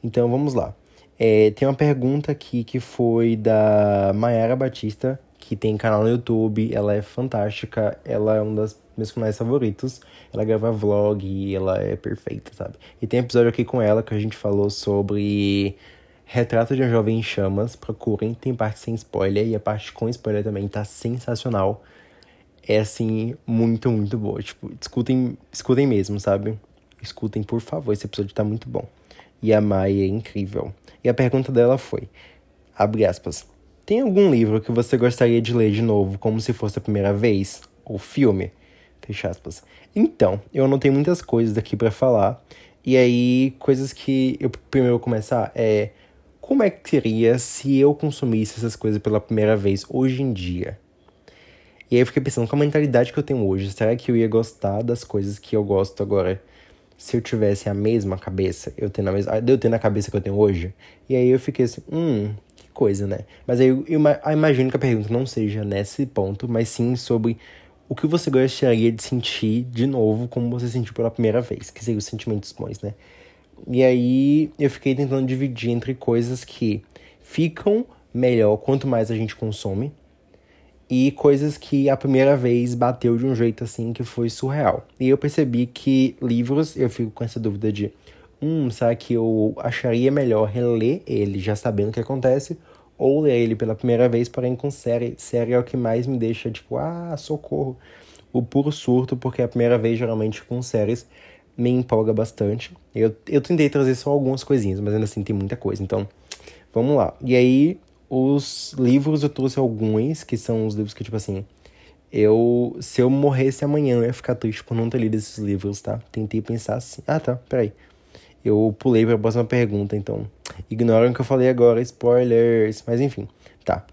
Então vamos lá. É, tem uma pergunta aqui que foi da Mayara Batista, que tem canal no YouTube. Ela é fantástica, ela é uma das meus canais favoritos. Ela grava vlog ela é perfeita, sabe? E tem episódio aqui com ela que a gente falou sobre Retrato de um Jovem em Chamas. Procurem, tem parte sem spoiler e a parte com spoiler também tá sensacional. É assim, muito, muito boa. Tipo, escutem, escutem mesmo, sabe? Escutem, por favor, esse episódio tá muito bom. E a Mai é incrível. E a pergunta dela foi: abre aspas. Tem algum livro que você gostaria de ler de novo, como se fosse a primeira vez? Ou filme? Fecha aspas. Então, eu anotei muitas coisas aqui para falar. E aí, coisas que eu primeiro começar é como é que seria se eu consumisse essas coisas pela primeira vez hoje em dia? E aí eu fiquei pensando com a mentalidade que eu tenho hoje, será que eu ia gostar das coisas que eu gosto agora? se eu tivesse a mesma cabeça, eu tendo a mesma, eu tendo a cabeça que eu tenho hoje. E aí eu fiquei assim, hum, coisa, né? Mas aí eu, eu, eu imagino que a pergunta não seja nesse ponto, mas sim sobre o que você gostaria de sentir de novo como você sentiu pela primeira vez, que seria os sentimentos bons, né? E aí eu fiquei tentando dividir entre coisas que ficam melhor quanto mais a gente consome e coisas que a primeira vez bateu de um jeito assim que foi surreal. E eu percebi que livros, eu fico com essa dúvida de, hum, será que eu acharia melhor reler ele já sabendo o que acontece ou ler ele pela primeira vez, porém com série, série é o que mais me deixa tipo, ah, socorro. O puro surto, porque a primeira vez geralmente com séries me empolga bastante. Eu, eu tentei trazer só algumas coisinhas, mas ainda assim tem muita coisa. Então, vamos lá. E aí, os livros eu trouxe alguns, que são os livros que, tipo assim, eu. Se eu morresse amanhã, eu ia ficar triste por não ter lido esses livros, tá? Tentei pensar assim. Ah, tá, peraí. Eu pulei pra próxima pergunta, então. Ignoram o que eu falei agora, spoilers. Mas enfim, tá.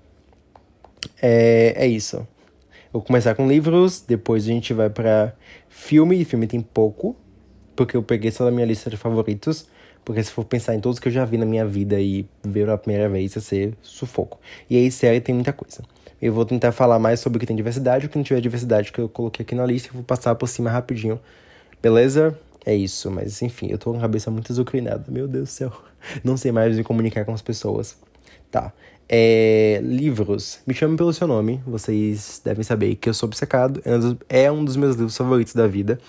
É, é isso. Eu vou começar com livros, depois a gente vai para filme. E filme tem pouco, porque eu peguei só da minha lista de favoritos. Porque se for pensar em todos que eu já vi na minha vida e ver a primeira vez, ia ser sufoco. E aí, série tem muita coisa. Eu vou tentar falar mais sobre o que tem diversidade, o que não tiver diversidade que eu coloquei aqui na lista, e vou passar por cima rapidinho. Beleza? É isso, mas enfim, eu tô com a cabeça muito azucrinada. Meu Deus do céu. <laughs> Não sei mais me comunicar com as pessoas. Tá. É, livros. Me chame pelo seu nome. Vocês devem saber que eu sou obcecado. É um dos meus livros favoritos da vida.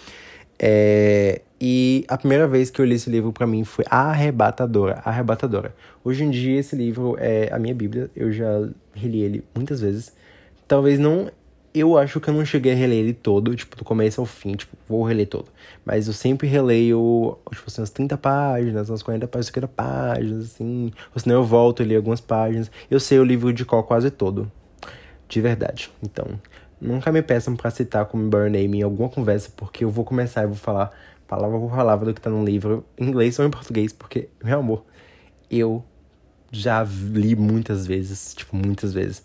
É, e a primeira vez que eu li esse livro para mim foi arrebatadora, arrebatadora. Hoje em dia esse livro é a minha bíblia, eu já reli ele muitas vezes. Talvez não, eu acho que eu não cheguei a reler ele todo, tipo, do começo ao fim, tipo, vou reler todo. Mas eu sempre releio, tipo assim, umas 30 páginas, umas 40 páginas, 50 páginas, assim. Ou senão eu volto a ler algumas páginas. Eu sei o livro de qual quase todo. De verdade. Então, Nunca me peçam para citar como burn name em alguma conversa, porque eu vou começar e vou falar palavra por palavra do que tá no livro, em inglês ou em português, porque, meu amor, eu já li muitas vezes, tipo, muitas vezes.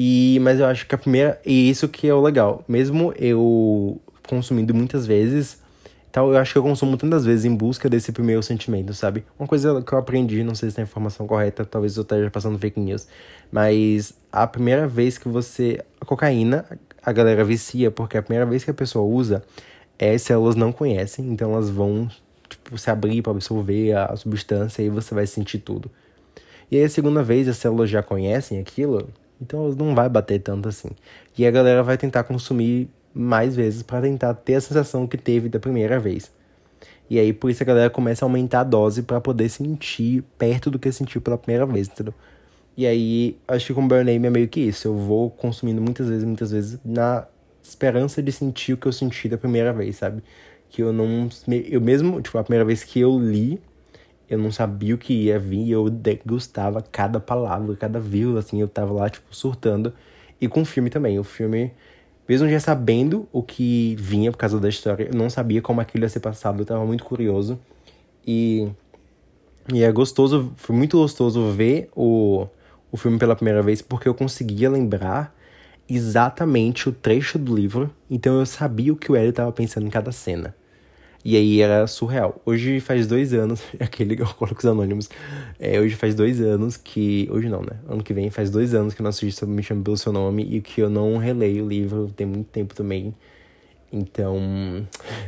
E, mas eu acho que a primeira. E isso que é o legal. Mesmo eu consumindo muitas vezes, então, eu acho que eu consumo tantas vezes em busca desse primeiro sentimento, sabe? Uma coisa que eu aprendi, não sei se é a informação correta, talvez eu esteja passando fake news, mas a primeira vez que você. A cocaína, a galera vicia, porque a primeira vez que a pessoa usa, é, as células não conhecem, então elas vão tipo, se abrir para absorver a substância e você vai sentir tudo. E aí a segunda vez as células já conhecem aquilo, então não vai bater tanto assim. E a galera vai tentar consumir mais vezes para tentar ter a sensação que teve da primeira vez. E aí por isso a galera começa a aumentar a dose para poder sentir perto do que sentiu pela primeira vez, entendeu? E aí acho que com Burn Name é meio que isso. Eu vou consumindo muitas vezes, muitas vezes na esperança de sentir o que eu senti da primeira vez, sabe? Que eu não. Eu mesmo, tipo, a primeira vez que eu li, eu não sabia o que ia vir, eu degustava cada palavra, cada vírgula, assim, eu tava lá, tipo, surtando. E com o filme também. O filme mesmo já sabendo o que vinha por causa da história, eu não sabia como aquilo ia ser passado, eu tava muito curioso. E, e é gostoso, foi muito gostoso ver o, o filme pela primeira vez, porque eu conseguia lembrar exatamente o trecho do livro, então eu sabia o que o Hélio estava pensando em cada cena. E aí era surreal. Hoje faz dois anos, <laughs> aquele que eu coloco os anônimos. É, hoje faz dois anos que. Hoje não, né? Ano que vem faz dois anos que o nosso registro Me Chama Pelo Seu Nome e que eu não releio o livro, tem muito tempo também. Então,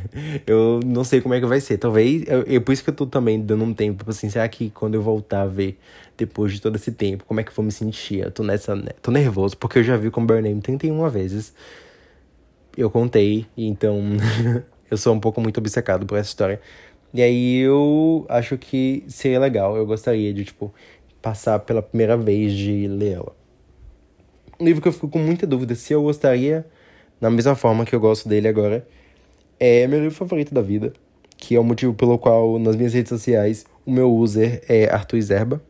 <laughs> eu não sei como é que vai ser. Talvez, é por isso que eu tô também dando um tempo, assim, será que quando eu voltar a ver, depois de todo esse tempo, como é que eu vou me sentir? Eu tô nessa, né? tô nervoso, porque eu já vi com Burn Name 31 vezes. Eu contei, então <laughs> Eu sou um pouco muito obcecado por essa história. E aí eu acho que seria legal. Eu gostaria de, tipo, passar pela primeira vez de ler ela. Um livro que eu fico com muita dúvida se eu gostaria, da mesma forma que eu gosto dele agora, é meu livro favorito da vida. Que é o motivo pelo qual nas minhas redes sociais o meu user é Arthur Zerba.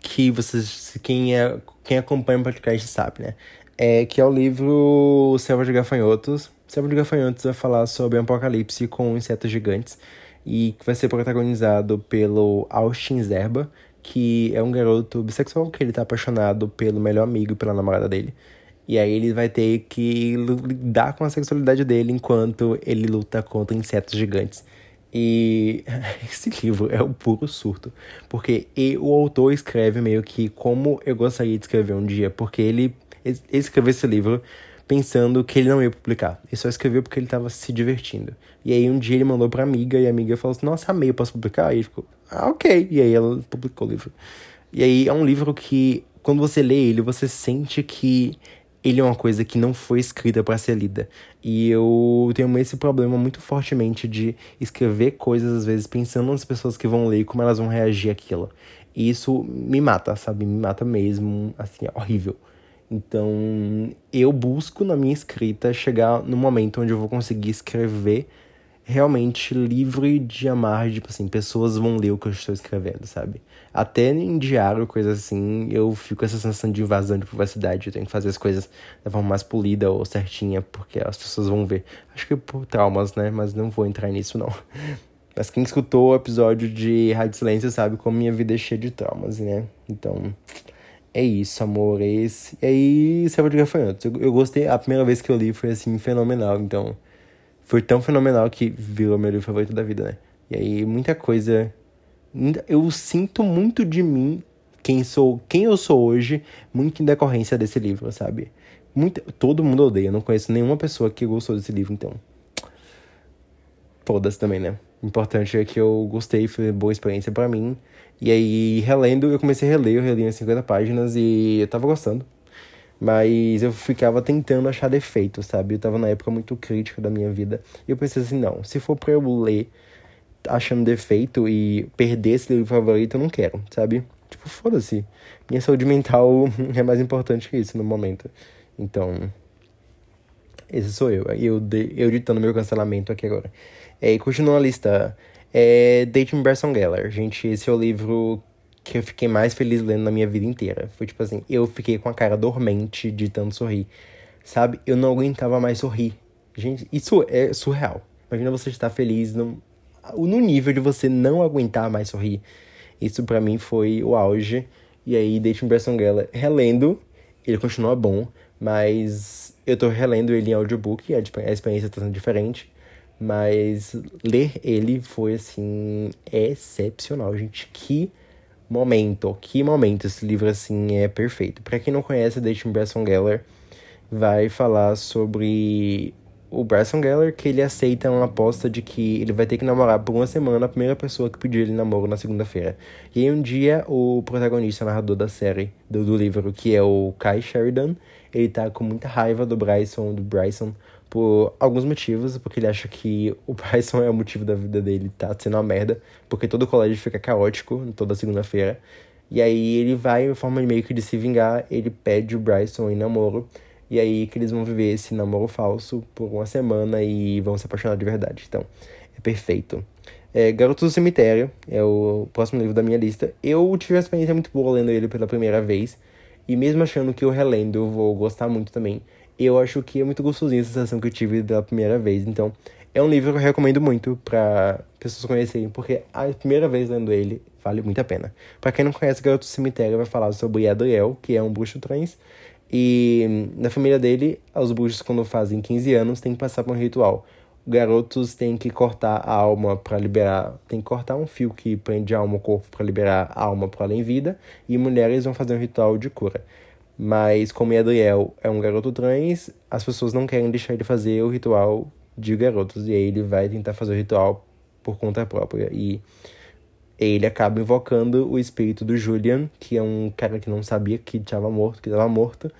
Que vocês, quem, é, quem acompanha o podcast sabe, né? É, que é o livro Selva de Gafanhotos, Selva de Gafanhotos vai falar sobre um apocalipse com insetos gigantes e que vai ser protagonizado pelo Austin Zerba, que é um garoto bissexual que ele tá apaixonado pelo melhor amigo e pela namorada dele. E aí ele vai ter que lidar com a sexualidade dele enquanto ele luta contra insetos gigantes. E <laughs> esse livro é o puro surto, porque o autor escreve meio que como eu gostaria de escrever um dia, porque ele, ele escreveu esse livro pensando que ele não ia publicar. Ele só escreveu porque ele tava se divertindo. E aí um dia ele mandou pra amiga e a amiga falou assim: Nossa, amei, eu posso publicar? E ele ficou: Ah, ok. E aí ela publicou o livro. E aí é um livro que, quando você lê ele, você sente que ele é uma coisa que não foi escrita para ser lida. E eu tenho esse problema muito fortemente de escrever coisas, às vezes, pensando nas pessoas que vão ler e como elas vão reagir àquilo. E isso me mata, sabe? Me mata mesmo, assim, é horrível. Então, eu busco na minha escrita chegar no momento onde eu vou conseguir escrever realmente livre de amar, tipo assim, pessoas vão ler o que eu estou escrevendo, sabe? Até em diário, coisa assim, eu fico com essa sensação de invasão de privacidade. Eu tenho que fazer as coisas da forma mais polida ou certinha, porque as pessoas vão ver. Acho que por traumas, né? Mas não vou entrar nisso, não. <laughs> Mas quem escutou o episódio de Rádio Silêncio sabe como minha vida é cheia de traumas, né? Então, é isso, amor. É. E aí, Selva de Gafanhotos. Eu, eu gostei. A primeira vez que eu li foi, assim, fenomenal. Então, foi tão fenomenal que virou meu livro favorito da vida, né? E aí, muita coisa. Eu sinto muito de mim, quem sou, quem eu sou hoje, muito em decorrência desse livro, sabe? Muito, todo mundo odeia. Eu não conheço nenhuma pessoa que gostou desse livro, então. Foda-se também, né? O importante é que eu gostei, foi boa experiência para mim. E aí, relendo, eu comecei a reler, eu reli as 50 páginas e eu tava gostando. Mas eu ficava tentando achar defeitos, sabe? Eu tava na época muito crítica da minha vida. E eu pensei assim, não, se for pra eu ler achando defeito e perder esse livro favorito, eu não quero, sabe? Tipo, foda-se. Minha saúde mental <laughs> é mais importante que isso no momento. Então, esse sou eu. Eu, de, eu ditando meu cancelamento aqui agora. É, e continua a lista. É Dating Berson Geller. Gente, esse é o livro que eu fiquei mais feliz lendo na minha vida inteira. Foi tipo assim, eu fiquei com a cara dormente de tanto sorrir. Sabe? Eu não aguentava mais sorrir. Gente, isso é surreal. Imagina você estar feliz no, no nível de você não aguentar mais sorrir. Isso para mim foi o auge. E aí, Dating Berson Geller, relendo, ele continua bom, mas eu tô relendo ele em audiobook, a experiência tá sendo diferente. Mas ler ele foi, assim, excepcional, gente. Que momento, que momento. Esse livro, assim, é perfeito. Para quem não conhece, Dating Bryson Geller vai falar sobre o Bryson Geller, que ele aceita uma aposta de que ele vai ter que namorar por uma semana a primeira pessoa que pediu ele namoro na segunda-feira. E aí um dia, o protagonista, narrador da série, do, do livro, que é o Kai Sheridan, ele tá com muita raiva do Bryson, do Bryson, por alguns motivos, porque ele acha que o Bryson é o motivo da vida dele tá sendo uma merda, porque todo o colégio fica caótico toda segunda-feira. E aí ele vai, em forma meio que de se vingar, ele pede o Bryson em namoro. E aí que eles vão viver esse namoro falso por uma semana e vão se apaixonar de verdade. Então, é perfeito. É, Garoto do Cemitério é o próximo livro da minha lista. Eu tive uma experiência muito boa lendo ele pela primeira vez. E mesmo achando que eu relendo eu vou gostar muito também, eu acho que é muito gostosinho a sensação que eu tive da primeira vez. Então, é um livro que eu recomendo muito para pessoas conhecerem, porque a primeira vez lendo ele vale muito a pena. Para quem não conhece, Garoto do Cemitério vai falar sobre Adriel, que é um bruxo trans. E na família dele, os bruxos, quando fazem 15 anos, têm que passar por um ritual. Garotos têm que cortar a alma para liberar. Tem que cortar um fio que prende a alma ao corpo para liberar a alma para além vida. E mulheres vão fazer um ritual de cura. Mas como Adriel é um garoto trans, as pessoas não querem deixar ele fazer o ritual de garotos. E aí ele vai tentar fazer o ritual por conta própria. E ele acaba invocando o espírito do Julian, que é um cara que não sabia que estava morto, que estava morto.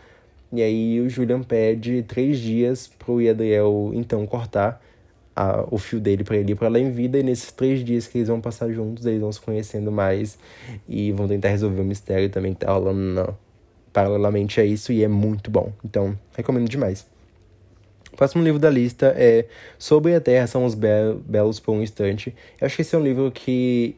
E aí o Julian pede três dias pro Adriel então cortar a, o fio dele para ele ir para além vida. E nesses três dias que eles vão passar juntos, eles vão se conhecendo mais e vão tentar resolver o mistério também que tá rolando na paralelamente a isso e é muito bom. Então, recomendo demais. O próximo livro da lista é Sobre a Terra São os Be Belos por um Instante. Eu acho que esse é um livro que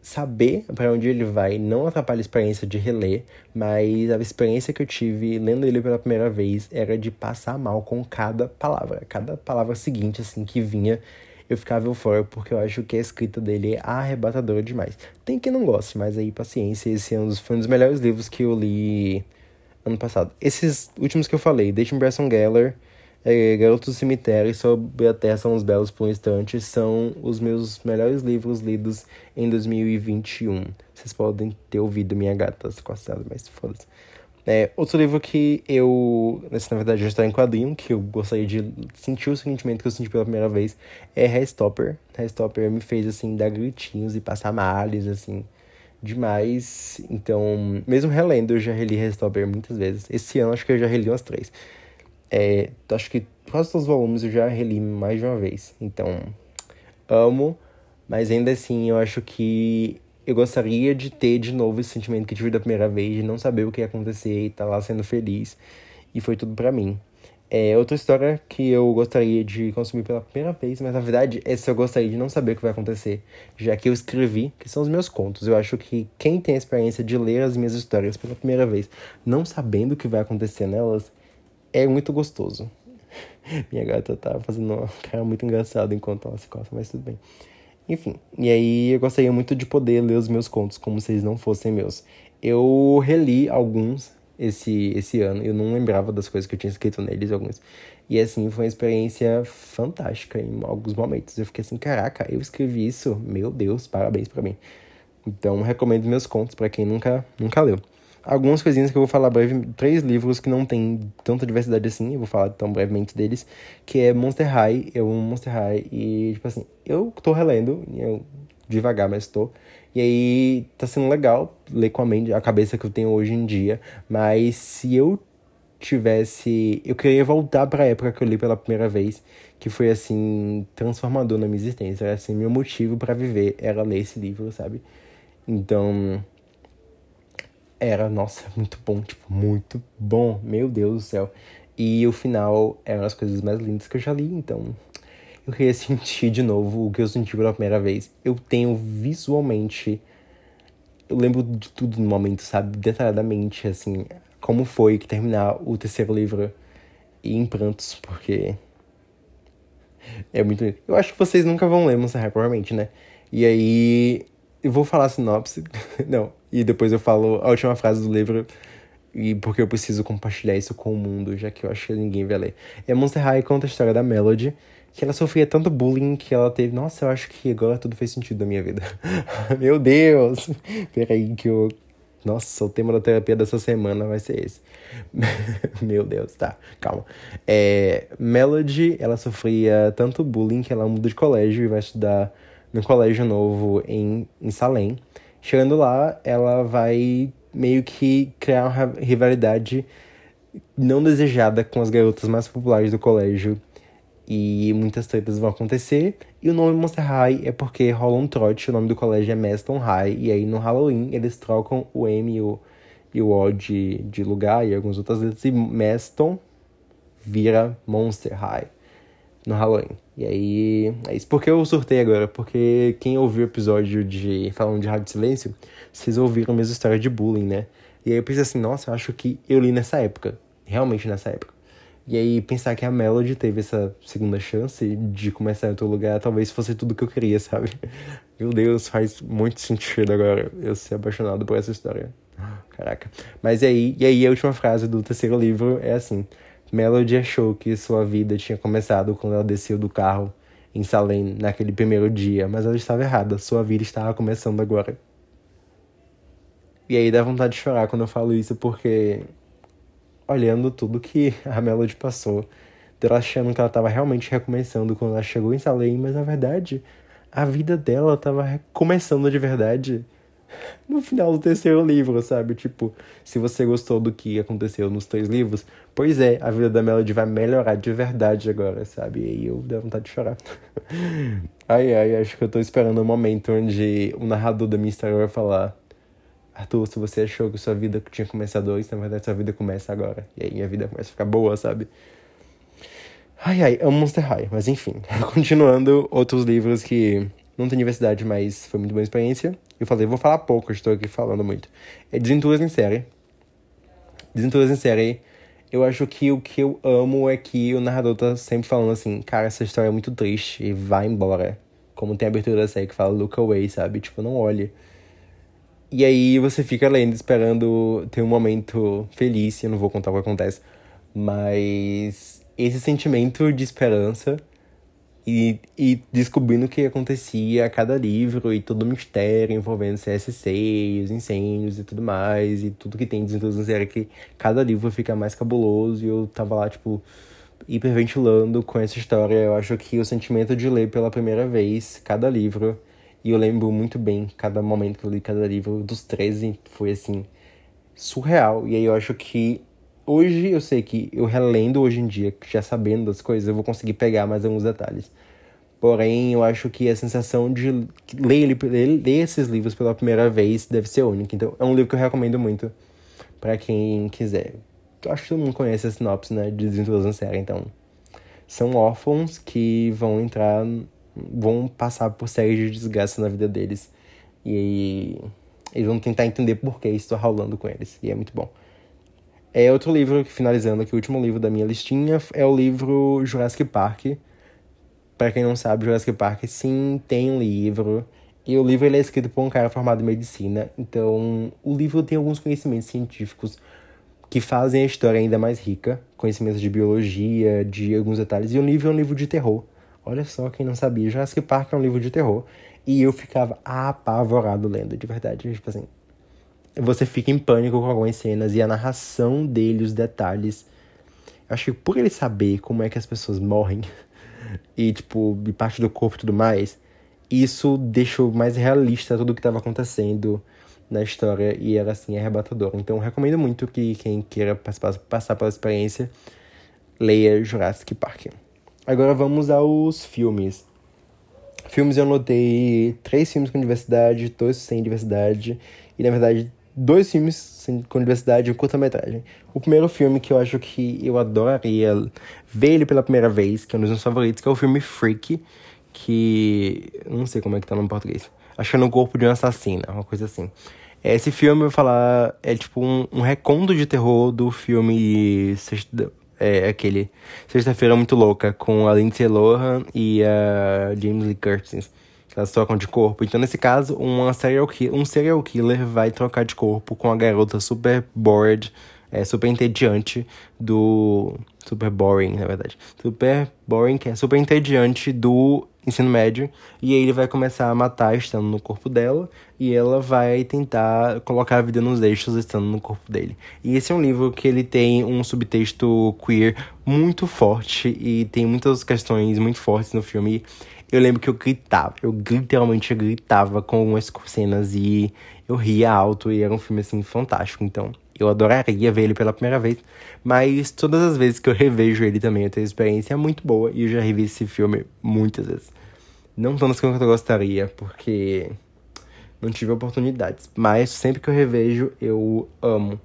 saber para onde ele vai não atrapalha a experiência de reler, mas a experiência que eu tive lendo ele pela primeira vez era de passar mal com cada palavra. Cada palavra seguinte, assim, que vinha, eu ficava eufórico porque eu acho que a escrita dele é arrebatadora demais. Tem quem não goste, mas aí paciência, esse é um dos, foi um dos melhores livros que eu li ano passado. Esses últimos que eu falei, Dating Bresson Geller, é, Garoto do Cemitério e Sobre a Terra São os Belos por um Instante, são os meus melhores livros lidos em 2021. Vocês podem ter ouvido minha gata se coçando, mas foda-se. É, outro livro que eu, esse, na verdade, já está em quadrinho, que eu gostaria de sentir o sentimento que eu senti pela primeira vez, é Hairstopper. Hairstopper me fez, assim, dar gritinhos e passar males, assim, demais. Então, mesmo relendo, eu já reli Hairstopper muitas vezes. Esse ano, acho que eu já reli umas três. É, acho que quase todos os volumes eu já reli mais de uma vez. Então, amo, mas ainda assim, eu acho que eu gostaria de ter de novo esse sentimento que tive da primeira vez, de não saber o que ia acontecer e tá lá sendo feliz. E foi tudo para mim. É outra história que eu gostaria de consumir pela primeira vez, mas na verdade essa eu gostaria de não saber o que vai acontecer, já que eu escrevi, que são os meus contos. Eu acho que quem tem a experiência de ler as minhas histórias pela primeira vez, não sabendo o que vai acontecer nelas, é muito gostoso. <laughs> Minha gata tá fazendo uma cara muito engraçada enquanto ela se coça, mas tudo bem. Enfim, e aí eu gostaria muito de poder ler os meus contos como se eles não fossem meus. Eu reli alguns esse, esse ano, eu não lembrava das coisas que eu tinha escrito neles, alguns. E assim, foi uma experiência fantástica em alguns momentos. Eu fiquei assim, caraca, eu escrevi isso, meu Deus, parabéns para mim. Então, recomendo meus contos para quem nunca, nunca leu algumas coisinhas que eu vou falar breve, três livros que não tem tanta diversidade assim, eu vou falar tão brevemente deles, que é Monster High, eu amo Monster High, e tipo assim, eu tô relendo, eu devagar, mas tô, e aí tá sendo legal ler com a mente, a cabeça que eu tenho hoje em dia, mas se eu tivesse, eu queria voltar para a época que eu li pela primeira vez, que foi assim transformador na minha existência, era assim meu motivo para viver era ler esse livro, sabe? Então, era, nossa, <laughs> muito bom, tipo, muito bom, meu Deus do céu. E o final eram as coisas mais lindas que eu já li, então eu queria <laughs> sentir de novo o que eu senti pela primeira vez. Eu tenho visualmente. Eu lembro de tudo no momento, sabe? Detalhadamente, assim, como foi que terminar o terceiro livro e em prantos, porque. É muito. Eu acho que vocês nunca vão ler Monster High, provavelmente, né? E aí. Eu vou falar a sinopse. <laughs> Não, e depois eu falo a última frase do livro, e porque eu preciso compartilhar isso com o mundo, já que eu acho que ninguém vai ler. É Monster High conta a história da Melody, que ela sofria tanto bullying que ela teve. Nossa, eu acho que agora tudo fez sentido na minha vida. <laughs> Meu Deus! Peraí, que eu. Nossa, o tema da terapia dessa semana vai ser esse. <laughs> Meu Deus, tá, calma. É, Melody, ela sofria tanto bullying que ela muda de colégio e vai estudar no colégio novo em, em Salem. Chegando lá, ela vai meio que criar uma rivalidade não desejada com as garotas mais populares do colégio. E muitas tretas vão acontecer. E o nome Monster High é porque rola um trote, o nome do colégio é Maston High. E aí no Halloween eles trocam o M e o, e o O de, de lugar e algumas outras letras. E Maston vira Monster High no Halloween. E aí, é isso. Por que eu surtei agora? Porque quem ouviu o episódio de falando de Rádio Silêncio, vocês ouviram a mesma história de bullying, né? E aí eu pensei assim, nossa, eu acho que eu li nessa época. Realmente nessa época. E aí pensar que a Melody teve essa segunda chance de começar em outro lugar, talvez fosse tudo que eu queria, sabe? <laughs> Meu Deus, faz muito sentido agora eu ser apaixonado por essa história. Caraca. Mas e aí, e aí a última frase do terceiro livro é assim: Melody achou que sua vida tinha começado quando ela desceu do carro em Salem naquele primeiro dia, mas ela estava errada, sua vida estava começando agora. E aí dá vontade de chorar quando eu falo isso, porque olhando tudo que <laughs> a Melody passou, dela achando que ela estava realmente recomeçando quando ela chegou em Salem, mas na verdade a vida dela estava começando de verdade <laughs> no final do terceiro livro, sabe? Tipo, se você gostou do que aconteceu nos três livros, pois é, a vida da Melody vai melhorar de verdade agora, sabe? E aí eu dei vontade de chorar. <laughs> ai, ai, acho que eu tô esperando o um momento onde o narrador da minha história vai falar: Arthur, se você achou que sua vida tinha começado hoje, na verdade sua vida começa agora. E aí minha vida começa a ficar boa, sabe? Ai, ai, amo Monster High, mas enfim. <laughs> Continuando, outros livros que não tem universidade, mas foi muito boa experiência. Eu falei, vou falar pouco, estou aqui falando muito. É Desventuras em Série. Desventuras em Série, eu acho que o que eu amo é que o narrador tá sempre falando assim, cara, essa história é muito triste e vai embora. Como tem a abertura da série que fala look away, sabe? Tipo, não olhe. E aí você fica lendo, esperando ter um momento feliz, eu não vou contar o que acontece. Mas esse sentimento de esperança e, e descobrindo o que acontecia a cada livro e todo o mistério envolvendo CSC, os incêndios e tudo mais, e tudo que tem desintrodução série que cada livro fica mais cabuloso e eu tava lá, tipo, hiperventilando com essa história. Eu acho que o sentimento de ler pela primeira vez cada livro, e eu lembro muito bem cada momento que eu li cada livro, dos 13, foi assim, surreal. E aí eu acho que hoje eu sei que eu relendo hoje em dia, já sabendo das coisas, eu vou conseguir pegar mais alguns detalhes. Porém, eu acho que a sensação de ler, ler, ler esses livros pela primeira vez deve ser única. Então, é um livro que eu recomendo muito para quem quiser. Eu acho que todo mundo conhece a sinopse, né, de Desventuras Série, então... São órfãos que vão entrar, vão passar por séries de desgastes na vida deles. E aí, eles vão tentar entender por que isso está rolando com eles. E é muito bom. É outro livro, finalizando aqui, o último livro da minha listinha, é o livro Jurassic Park. Para quem não sabe, Jurassic Park sim tem um livro. E o livro ele é escrito por um cara formado em medicina. Então, o livro tem alguns conhecimentos científicos que fazem a história ainda mais rica. Conhecimentos de biologia, de alguns detalhes. E o livro é um livro de terror. Olha só, quem não sabia, Jurassic Park é um livro de terror. E eu ficava apavorado lendo, de verdade. Tipo assim, você fica em pânico com algumas cenas e a narração dele, os detalhes. Acho que por ele saber como é que as pessoas morrem <laughs> e, tipo, de parte do corpo e tudo mais, isso deixou mais realista tudo o que estava acontecendo na história e era, assim, arrebatador. Então, recomendo muito que quem queira passar, passar pela experiência leia Jurassic Park. Agora vamos aos filmes. Filmes eu anotei três filmes com diversidade, dois sem diversidade, e na verdade dois filmes com diversidade e curta-metragem. O primeiro filme que eu acho que eu adoraria ver ele pela primeira vez, que é um dos meus favoritos, que é o filme Freak, que. não sei como é que tá no português. É no corpo de uma assassina, uma coisa assim. Esse filme, eu vou falar, é tipo um, um de terror do filme. É aquele. Sexta-feira Muito Louca, com a Lindsay Lohan e a James Lee Curtis elas trocam de corpo. Então, nesse caso, uma serial um serial killer vai trocar de corpo com a garota super bored, é, super entediante do. Super boring, na verdade. Super boring, que é super entediante do ensino médio. E aí ele vai começar a matar estando no corpo dela. E ela vai tentar colocar a vida nos eixos estando no corpo dele. E esse é um livro que ele tem um subtexto queer muito forte. E tem muitas questões muito fortes no filme. Eu lembro que eu gritava, eu literalmente gritava com algumas cenas e eu ria alto e era um filme assim fantástico. Então, eu adoraria ver ele pela primeira vez, mas todas as vezes que eu revejo ele também eu tenho experiência muito boa e eu já revi esse filme muitas vezes. Não tantas quanto eu gostaria, porque não tive oportunidades, mas sempre que eu revejo eu amo.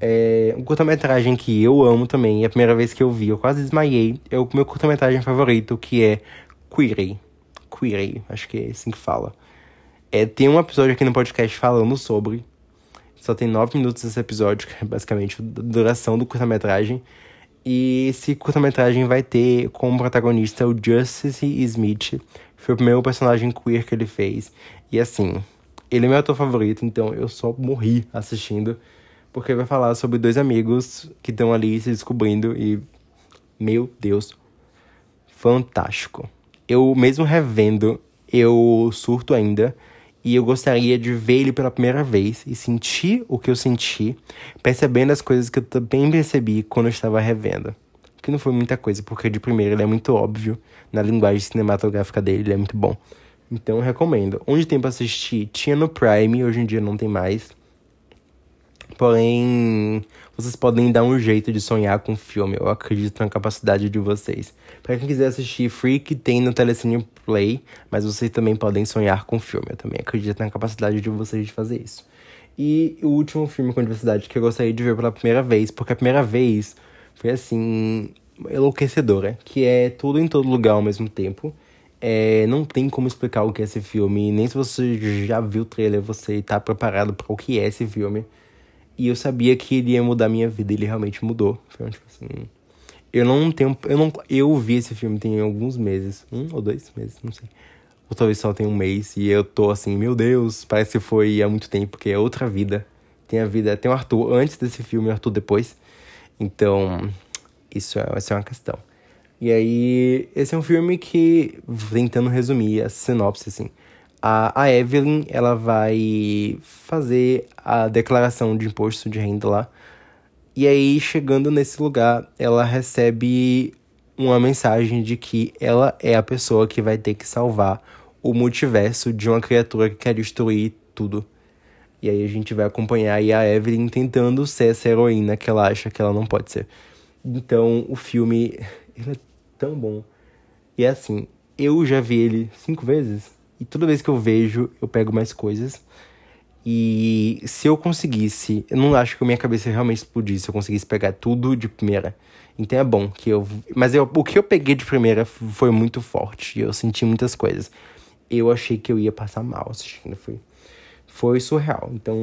É um curta-metragem que eu amo também, e a primeira vez que eu vi, eu quase desmaiei. É o meu curta-metragem favorito, que é Queery. Queery, acho que é assim que fala. É, tem um episódio aqui no podcast falando sobre. Só tem nove minutos esse episódio, que é basicamente a duração do curta-metragem. E esse curta-metragem vai ter como protagonista o Justice Smith. Foi o primeiro personagem queer que ele fez. E assim, ele é meu ator favorito, então eu só morri assistindo. Porque vai falar sobre dois amigos que estão ali se descobrindo e. Meu Deus. Fantástico eu mesmo revendo, eu surto ainda. E eu gostaria de ver ele pela primeira vez e sentir o que eu senti, percebendo as coisas que eu também percebi quando eu estava revendo. Que não foi muita coisa, porque de primeiro ele é muito óbvio, na linguagem cinematográfica dele ele é muito bom. Então eu recomendo. Onde tem pra assistir? Tinha no Prime, hoje em dia não tem mais. Porém, vocês podem dar um jeito de sonhar com o filme. Eu acredito na capacidade de vocês. Para quem quiser assistir Freak, tem no Telecine Play, mas vocês também podem sonhar com o filme. Eu também acredito na capacidade de vocês de fazer isso. E o último filme com diversidade que eu gostaria de ver pela primeira vez, porque a primeira vez foi assim, enlouquecedora, que é tudo em todo lugar ao mesmo tempo. É, não tem como explicar o que é esse filme, nem se você já viu o trailer, você tá preparado para o que é esse filme. E eu sabia que ele ia mudar minha vida, ele realmente mudou. Foi tipo assim. Eu não tenho. Eu, não, eu vi esse filme tem alguns meses. Um ou dois meses, não sei. Ou talvez só tem um mês. E eu tô assim, meu Deus, parece que foi há muito tempo, porque é outra vida. Tem a vida. Tem o Arthur antes desse filme e o Arthur depois. Então, isso é, isso é uma questão. E aí, esse é um filme que, tentando resumir a sinopse, assim, a, a Evelyn, ela vai fazer a declaração de imposto de renda lá. E aí, chegando nesse lugar, ela recebe uma mensagem de que ela é a pessoa que vai ter que salvar o multiverso de uma criatura que quer destruir tudo. E aí a gente vai acompanhar a Evelyn tentando ser essa heroína que ela acha que ela não pode ser. Então, o filme ele é tão bom. E é assim, eu já vi ele cinco vezes. E toda vez que eu vejo, eu pego mais coisas. E se eu conseguisse, eu não acho que a minha cabeça realmente explodisse, se eu conseguisse pegar tudo de primeira. Então é bom que eu. Mas eu, o que eu peguei de primeira foi muito forte. Eu senti muitas coisas. Eu achei que eu ia passar mal assistindo. Foi, foi surreal. Então,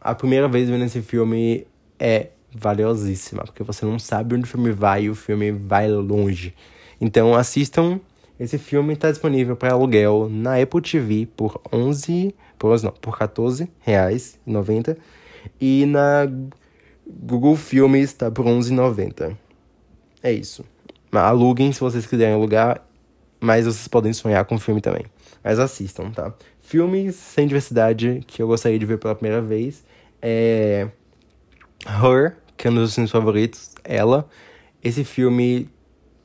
a primeira vez vendo esse filme é valiosíssima. Porque você não sabe onde o filme vai e o filme vai longe. Então assistam esse filme está disponível para aluguel na Apple TV por 11, por, não, por 14 reais e na Google Filmes está por 11,90. É isso. Aluguem se vocês quiserem alugar, mas vocês podem sonhar com o filme também. Mas assistam, tá? Filmes sem diversidade que eu gostaria de ver pela primeira vez é Her, que é um dos meus favoritos, ela. Esse filme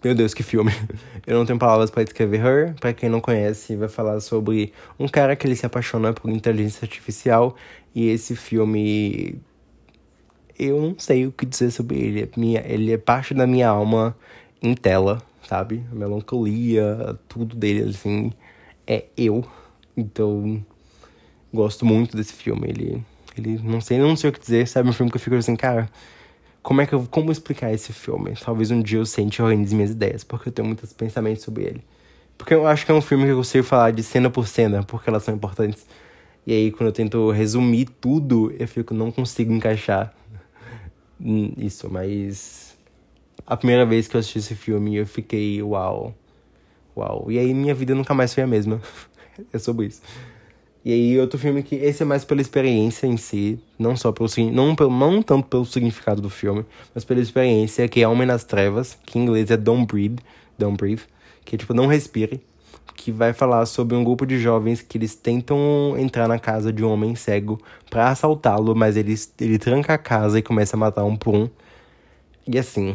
meu Deus, que filme. <laughs> Eu não tenho palavras para descrever Her. Para quem não conhece, vai falar sobre um cara que ele se apaixona por inteligência artificial. E esse filme. Eu não sei o que dizer sobre ele. Minha, ele é parte da minha alma em tela, sabe? A melancolia, tudo dele, assim. É eu. Então. Gosto muito desse filme. Ele. Ele. Não sei, não sei o que dizer, sabe? Um filme que eu fico assim, cara como é que eu, como explicar esse filme? Talvez um dia eu sente e organize minhas ideias, porque eu tenho muitos pensamentos sobre ele. Porque eu acho que é um filme que eu consigo falar de cena por cena, porque elas são importantes. E aí, quando eu tento resumir tudo, eu fico, não consigo encaixar <laughs> isso, mas. A primeira vez que eu assisti esse filme, eu fiquei, uau. Uau. E aí, minha vida nunca mais foi a mesma. <laughs> é sobre isso. E aí, outro filme que esse é mais pela experiência em si, não só pelo não, pelo, não tanto pelo significado do filme, mas pela experiência, que é Homem nas Trevas, que em inglês é Don't Breathe, Don't Breathe, que é tipo Não Respire, que vai falar sobre um grupo de jovens que eles tentam entrar na casa de um homem cego para assaltá-lo, mas ele, ele tranca a casa e começa a matar um por um. E assim,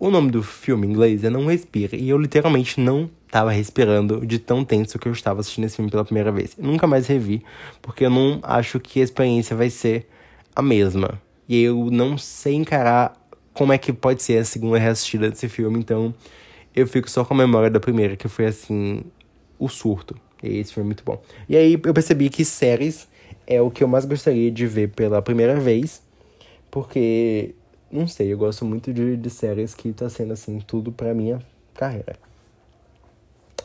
o nome do filme em inglês é Não Respire, e eu literalmente não tava respirando de tão tenso que eu estava assistindo esse filme pela primeira vez. Eu nunca mais revi, porque eu não acho que a experiência vai ser a mesma. E eu não sei encarar como é que pode ser a segunda reassistida desse filme, então eu fico só com a memória da primeira, que foi assim, o surto. E esse é muito bom. E aí eu percebi que séries é o que eu mais gostaria de ver pela primeira vez, porque, não sei, eu gosto muito de, de séries que tá sendo assim, tudo pra minha carreira.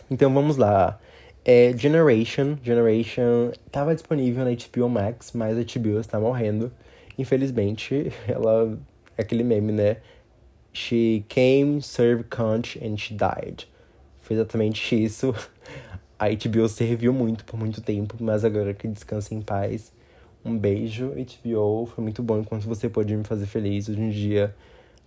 Então vamos lá. É Generation. Generation tava disponível na HBO Max, mas a HBO está morrendo. Infelizmente, <laughs> ela. Aquele meme, né? She came, served conch and she died. Foi exatamente isso. <laughs> A HBO serviu muito por muito tempo, mas agora que descansa em paz. Um beijo, HBO. Foi muito bom enquanto você pôde me fazer feliz. Hoje em dia,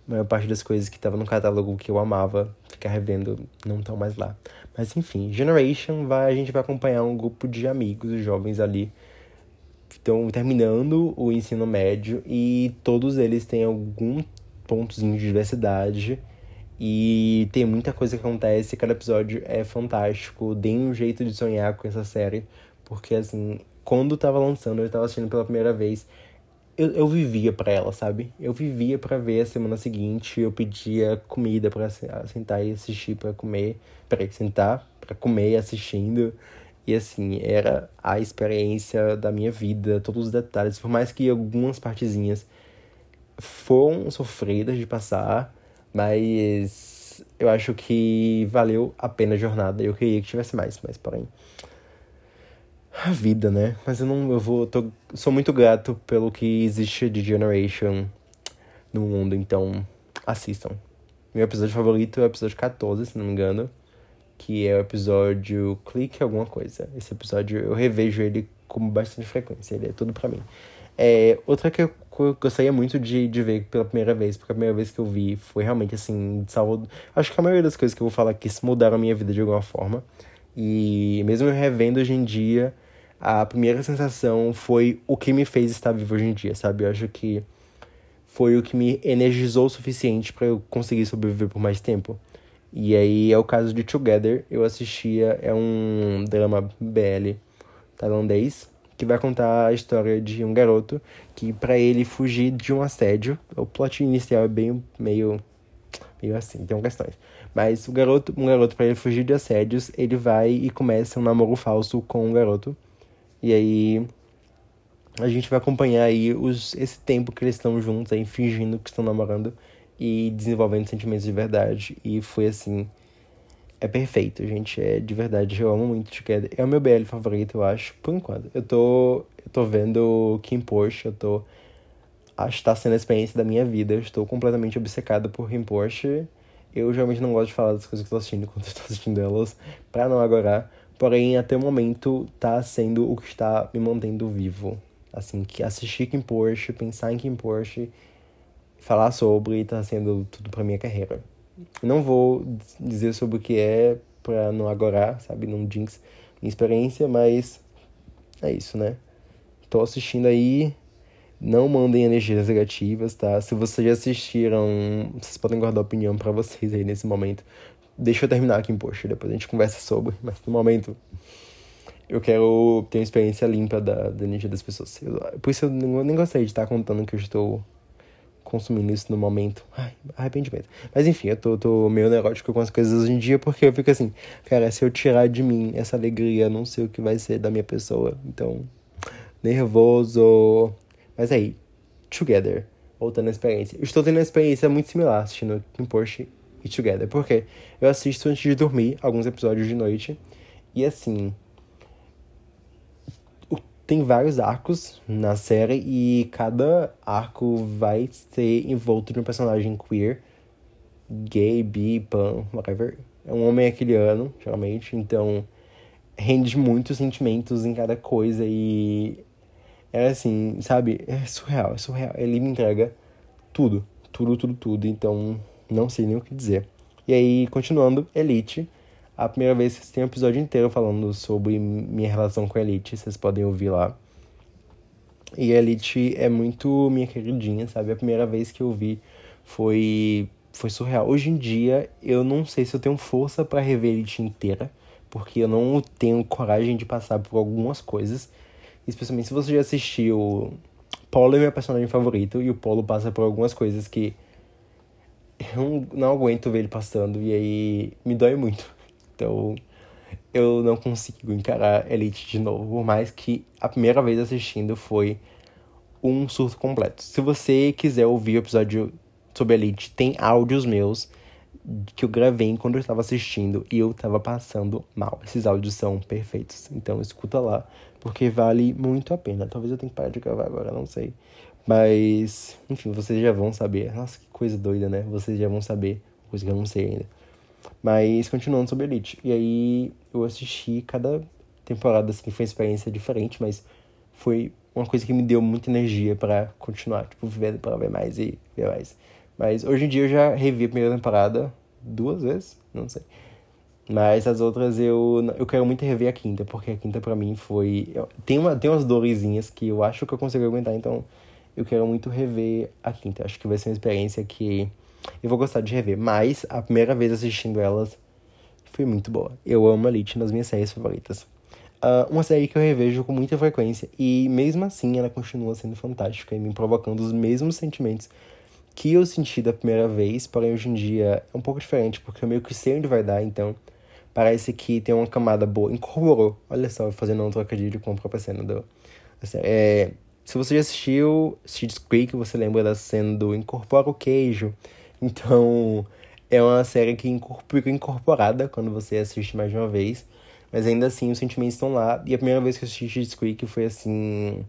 a maior parte das coisas que estava no catálogo que eu amava ficar revendo não estão mais lá. Mas enfim, Generation vai, a gente vai acompanhar um grupo de amigos jovens ali estão terminando o ensino médio e todos eles têm algum pontozinho de diversidade e tem muita coisa que acontece, cada episódio é fantástico, deem um jeito de sonhar com essa série, porque assim, quando tava lançando, eu tava assistindo pela primeira vez, eu, eu vivia para ela, sabe? Eu vivia para ver a semana seguinte, eu pedia comida para sentar e assistir para comer, para sentar, para comer assistindo. E assim, era a experiência da minha vida, todos os detalhes, por mais que algumas partezinhas foram sofridas de passar, mas eu acho que valeu a pena a jornada. Eu queria que tivesse mais, mas porém a vida, né? Mas eu não, eu vou, tô, sou muito grato pelo que existe de Generation no mundo, então assistam. Meu episódio favorito é o episódio 14, se não me engano, que é o episódio Clique Alguma Coisa. Esse episódio eu revejo ele com bastante frequência, ele é tudo para mim. É, outra que eu gostaria muito de, de ver pela primeira vez, porque a primeira vez que eu vi foi realmente assim, salvo. Acho que a maioria das coisas que eu vou falar aqui mudaram a minha vida de alguma forma. E mesmo eu revendo hoje em dia, a primeira sensação foi o que me fez estar vivo hoje em dia, sabe? Eu acho que foi o que me energizou o suficiente para eu conseguir sobreviver por mais tempo. E aí é o caso de Together, eu assistia, é um drama BL tailandês que vai contar a história de um garoto que para ele fugir de um assédio, o plot inicial é bem meio meio assim, tem questões. Mas o garoto, um garoto para ele fugir de assédios, ele vai e começa um namoro falso com um garoto. E aí a gente vai acompanhar aí os, esse tempo que eles estão juntos aí fingindo que estão namorando e desenvolvendo sentimentos de verdade. E foi assim, é perfeito, gente. É de verdade, eu amo muito Together. É o meu BL favorito, eu acho, por enquanto. Eu tô, eu tô vendo Kim Porsche, eu tô. Acho que tá sendo a experiência da minha vida. Eu estou completamente obcecado por Kim Porsche. Eu geralmente não gosto de falar das coisas que eu tô assistindo <laughs> quando eu tô assistindo elas, pra não agorar. Porém, até o momento, tá sendo o que está me mantendo vivo. Assim, que assistir Kim Porsche, pensar em Kim Porsche, falar sobre, tá sendo tudo pra minha carreira. Não vou dizer sobre o que é pra não agorar, sabe? Não jinx minha experiência, mas é isso, né? Tô assistindo aí. Não mandem energias negativas, tá? Se vocês já assistiram, vocês podem guardar opinião para vocês aí nesse momento. Deixa eu terminar aqui em post, depois a gente conversa sobre, mas no momento eu quero ter uma experiência limpa da, da energia das pessoas. Eu, por isso eu nem gostaria de estar contando que eu estou consumindo isso no momento. Ai, arrependimento. Mas enfim, eu tô, tô meio neurótico com as coisas hoje em dia, porque eu fico assim, cara, se eu tirar de mim essa alegria, não sei o que vai ser da minha pessoa. Então, nervoso. Mas aí, Together, voltando à experiência. Eu estou tendo uma experiência muito similar assistindo Kim Porsche e Together, porque eu assisto antes de dormir alguns episódios de noite, e assim, tem vários arcos na série e cada arco vai ser envolto de um personagem queer, gay, bi, pan, whatever. É um homem aquiliano, geralmente, então rende muitos sentimentos em cada coisa e é assim, sabe? É surreal, é surreal. Ele me entrega tudo, tudo, tudo, tudo, então não sei nem o que dizer. E aí, continuando, Elite a primeira vez que tem um episódio inteiro falando sobre minha relação com Elite, vocês podem ouvir lá. E Elite é muito minha queridinha, sabe? A primeira vez que eu vi foi foi surreal. Hoje em dia, eu não sei se eu tenho força para rever Elite inteira, porque eu não tenho coragem de passar por algumas coisas. Especialmente se você já assistiu. Paulo é meu personagem favorito e o Paulo passa por algumas coisas que eu não aguento ver ele passando e aí me dói muito. Então, eu não consigo encarar Elite de novo, por mais que a primeira vez assistindo foi um surto completo. Se você quiser ouvir o episódio sobre Elite, tem áudios meus que eu gravei enquanto eu estava assistindo e eu estava passando mal. Esses áudios são perfeitos, então escuta lá, porque vale muito a pena. Talvez eu tenha que parar de gravar agora, não sei. Mas, enfim, vocês já vão saber. Nossa, que coisa doida, né? Vocês já vão saber, coisa que eu não sei ainda. Mas continuando sobre Elite. E aí eu assisti cada temporada, assim, foi uma experiência diferente, mas foi uma coisa que me deu muita energia para continuar, tipo, vivendo para ver mais e ver mais. Mas hoje em dia eu já revi a primeira temporada duas vezes, não sei. Mas as outras eu, eu quero muito rever a quinta, porque a quinta para mim foi. Tem, uma, tem umas dorezinhas que eu acho que eu consigo aguentar, então eu quero muito rever a quinta. Acho que vai ser uma experiência que eu vou gostar de rever. Mas a primeira vez assistindo elas foi muito boa. Eu amo Elite nas minhas séries favoritas. Uh, uma série que eu revejo com muita frequência e mesmo assim ela continua sendo fantástica e me provocando os mesmos sentimentos que eu senti da primeira vez, porém hoje em dia é um pouco diferente porque eu meio que sei onde vai dar, então parece que tem uma camada boa. Incorporou, olha só, fazendo um trocadilho com a própria cena do. É, se você já assistiu Schitt's Creek, você lembra da cena do Incorpora o Queijo então, é uma série que fica incorporada quando você assiste mais de uma vez. Mas ainda assim, os sentimentos estão lá. E a primeira vez que eu assisti Schitt's Creek foi assim...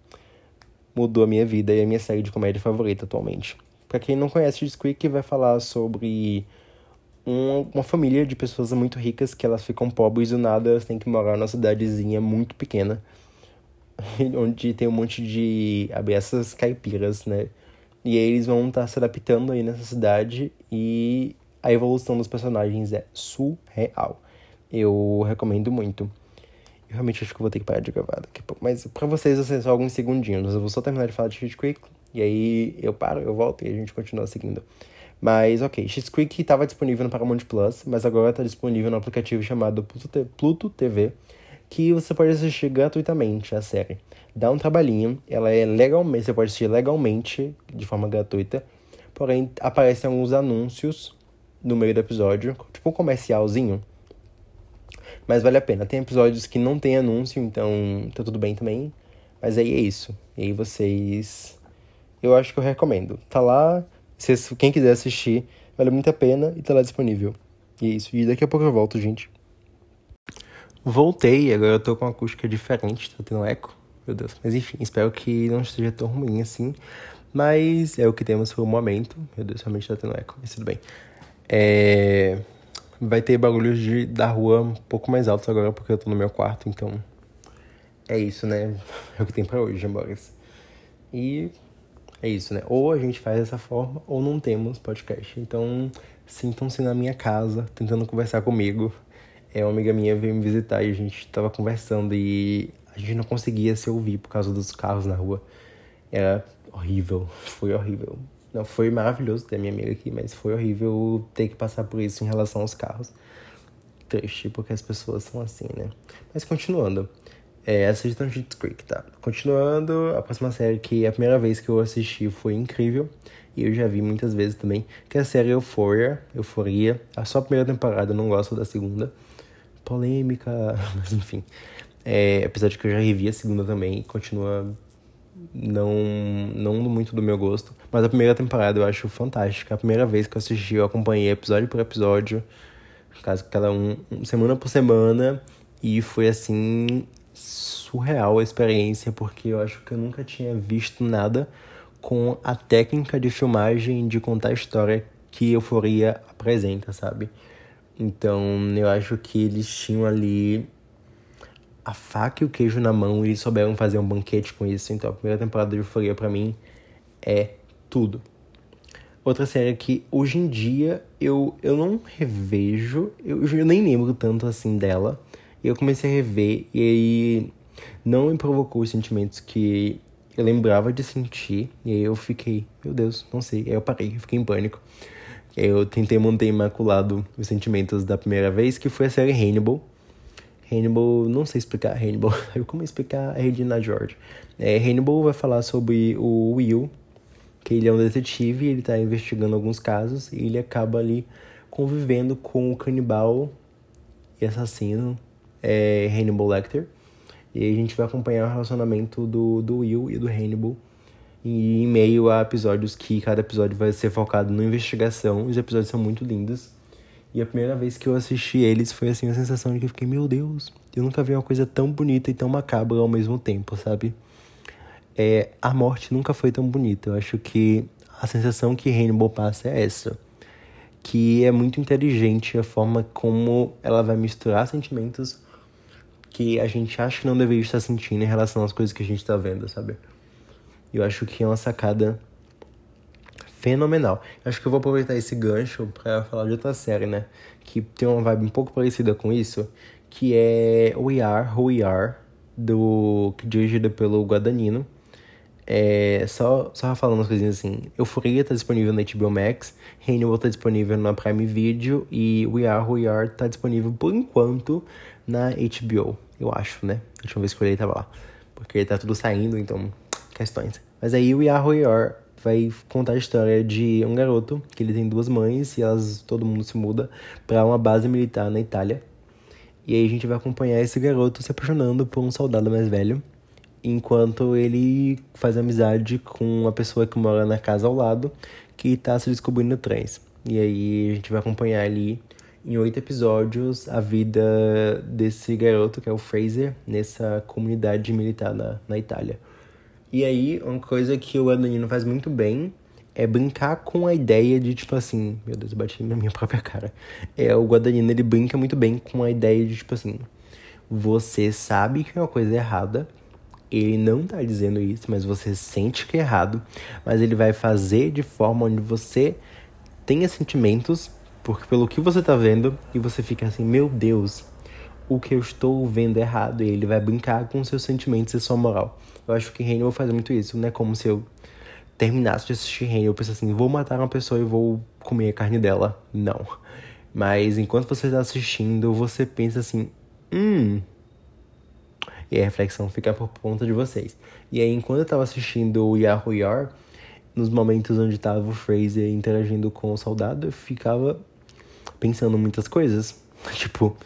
Mudou a minha vida e a minha série de comédia favorita atualmente. Pra quem não conhece Schitt's Creek, vai falar sobre uma, uma família de pessoas muito ricas que elas ficam pobres e do nada elas têm que morar numa cidadezinha muito pequena. <laughs> onde tem um monte de abertas caipiras, né? E aí eles vão estar tá se adaptando aí nessa cidade e a evolução dos personagens é surreal. Eu recomendo muito. Eu realmente acho que vou ter que parar de gravar daqui a pouco. Mas pra vocês, vai ser só alguns segundinhos. Eu vou só terminar de falar de Shit Creek. E aí eu paro, eu volto e a gente continua seguindo. Mas, ok. Shit Creek estava disponível no Paramount Plus, mas agora está disponível no aplicativo chamado Pluto TV, que você pode assistir gratuitamente a série. Dá um trabalhinho, ela é legalmente, você pode assistir legalmente, de forma gratuita, porém aparecem alguns anúncios no meio do episódio, tipo um comercialzinho. Mas vale a pena. Tem episódios que não tem anúncio, então tá tudo bem também. Mas aí é isso. E aí vocês. Eu acho que eu recomendo. Tá lá. Se, quem quiser assistir, vale muito a pena e tá lá disponível. E é isso. E daqui a pouco eu volto, gente. Voltei, agora eu tô com uma acústica diferente, tá tendo eco. Meu Deus. Mas enfim, espero que não esteja tão ruim assim. Mas é o que temos por o momento. Meu Deus, realmente tá tendo eco, mas tudo bem. É... Vai ter barulhos de, da rua um pouco mais altos agora, porque eu tô no meu quarto, então. É isso, né? <laughs> É o que tem pra hoje, embora. E é isso, né? Ou a gente faz dessa forma, ou não temos podcast. Então, sintam-se na minha casa, tentando conversar comigo. É, uma amiga minha veio me visitar e a gente tava conversando e a gente não conseguia se ouvir por causa dos carros na rua. Era horrível, foi horrível. Não, foi maravilhoso ter minha amiga aqui, mas foi horrível ter que passar por isso em relação aos carros. Triste, porque as pessoas são assim, né? Mas continuando. É, assistam Schitt's Creek, tá? Continuando, a próxima série que a primeira vez que eu assisti foi incrível. E eu já vi muitas vezes também. Que é a série Euphoria. Euforia. A só a primeira temporada, não gosto da segunda. Polêmica, <laughs> mas enfim. É, apesar de que eu já revi a segunda também. Continua não, não muito do meu gosto. Mas a primeira temporada eu acho fantástica. A primeira vez que eu assisti, eu acompanhei episódio por episódio, caso cada um, semana por semana, e foi assim surreal a experiência, porque eu acho que eu nunca tinha visto nada com a técnica de filmagem de contar a história que Euforia apresenta, sabe? Então, eu acho que eles tinham ali a faca e o queijo na mão e souberam fazer um banquete com isso. Então a primeira temporada de Euphoria para mim é tudo. Outra série que hoje em dia eu, eu não revejo, eu, eu nem lembro tanto assim dela. E eu comecei a rever e aí não me provocou os sentimentos que eu lembrava de sentir. E aí eu fiquei, meu Deus, não sei. Aí eu parei, eu fiquei em pânico. Eu tentei manter imaculado os sentimentos da primeira vez, que foi a série Hannibal. Hannibal, não sei explicar Hannibal, <laughs> como explicar a Regina George. É, Hannibal vai falar sobre o Will, que ele é um detetive, ele está investigando alguns casos e ele acaba ali convivendo com o canibal e assassino é, Hannibal Lecter. E a gente vai acompanhar o relacionamento do, do Will e do Hannibal e em meio a episódios que cada episódio vai ser focado na investigação. Os episódios são muito lindos. E a primeira vez que eu assisti eles foi assim a sensação de que eu fiquei, meu Deus, eu nunca vi uma coisa tão bonita e tão macabra ao mesmo tempo, sabe? É, a morte nunca foi tão bonita. Eu acho que a sensação que Rainbow passa é essa. Que é muito inteligente a forma como ela vai misturar sentimentos que a gente acha que não deveria estar sentindo em relação às coisas que a gente está vendo, sabe? Eu acho que é uma sacada fenomenal. Acho que eu vou aproveitar esse gancho para falar de outra série, né? Que tem uma vibe um pouco parecida com isso, que é We Are Who We Are, do, dirigida pelo Guadagnino. É, só, só falando umas coisinhas assim. Euforia tá disponível na HBO Max, Hannibal tá disponível na Prime Video e We Are Who We Are tá disponível por enquanto na HBO, eu acho, né? A última vez que eu olhei tava lá. Porque tá tudo saindo, então, questões. Mas aí We Are vai contar a história de um garoto que ele tem duas mães e elas todo mundo se muda para uma base militar na Itália. E aí a gente vai acompanhar esse garoto se apaixonando por um soldado mais velho, enquanto ele faz amizade com uma pessoa que mora na casa ao lado, que tá se descobrindo trens. E aí a gente vai acompanhar ali em oito episódios a vida desse garoto, que é o Fraser, nessa comunidade militar na, na Itália. E aí, uma coisa que o Adanino faz muito bem é brincar com a ideia de, tipo assim, meu Deus, eu bati na minha <laughs> própria cara. É, o Guadagnino, ele brinca muito bem com a ideia de, tipo assim, você sabe que é uma coisa errada, ele não tá dizendo isso, mas você sente que é errado, mas ele vai fazer de forma onde você tenha sentimentos, porque pelo que você tá vendo, e você fica assim, meu Deus, o que eu estou vendo é errado, e ele vai brincar com seus sentimentos e sua moral. Eu acho que Hannibal faz muito isso, não é como se eu terminasse de assistir Hannibal, eu penso assim, vou matar uma pessoa e vou comer a carne dela. Não. Mas enquanto você está assistindo, você pensa assim, hum, e a reflexão fica por conta de vocês. E aí, enquanto eu tava assistindo o Yahoo Yar, nos momentos onde tava o Fraser interagindo com o soldado, eu ficava pensando muitas coisas. <laughs> Tipo,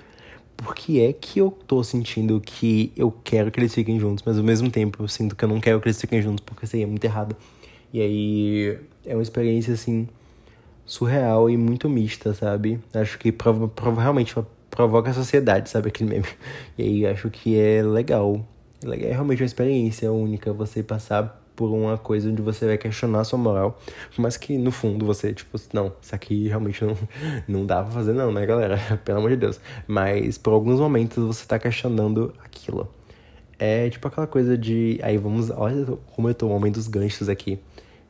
por que é que eu tô sentindo que eu quero que eles fiquem juntos, mas ao mesmo tempo eu sinto que eu não quero que eles fiquem juntos porque seria muito errado. E aí é uma experiência assim surreal e muito mista, sabe? Acho que prova, prova realmente provoca a sociedade, sabe aquele meme? <laughs> E aí acho que é legal. É realmente uma experiência única você passar por uma coisa onde você vai questionar a sua moral, mas que no fundo você, tipo, não, isso aqui realmente não, <laughs> não dá pra fazer não, né, galera? <laughs> Pelo amor de Deus. Mas por alguns momentos você tá questionando aquilo. É tipo aquela coisa de. Aí vamos. Olha como eu tô, o momento dos ganchos aqui.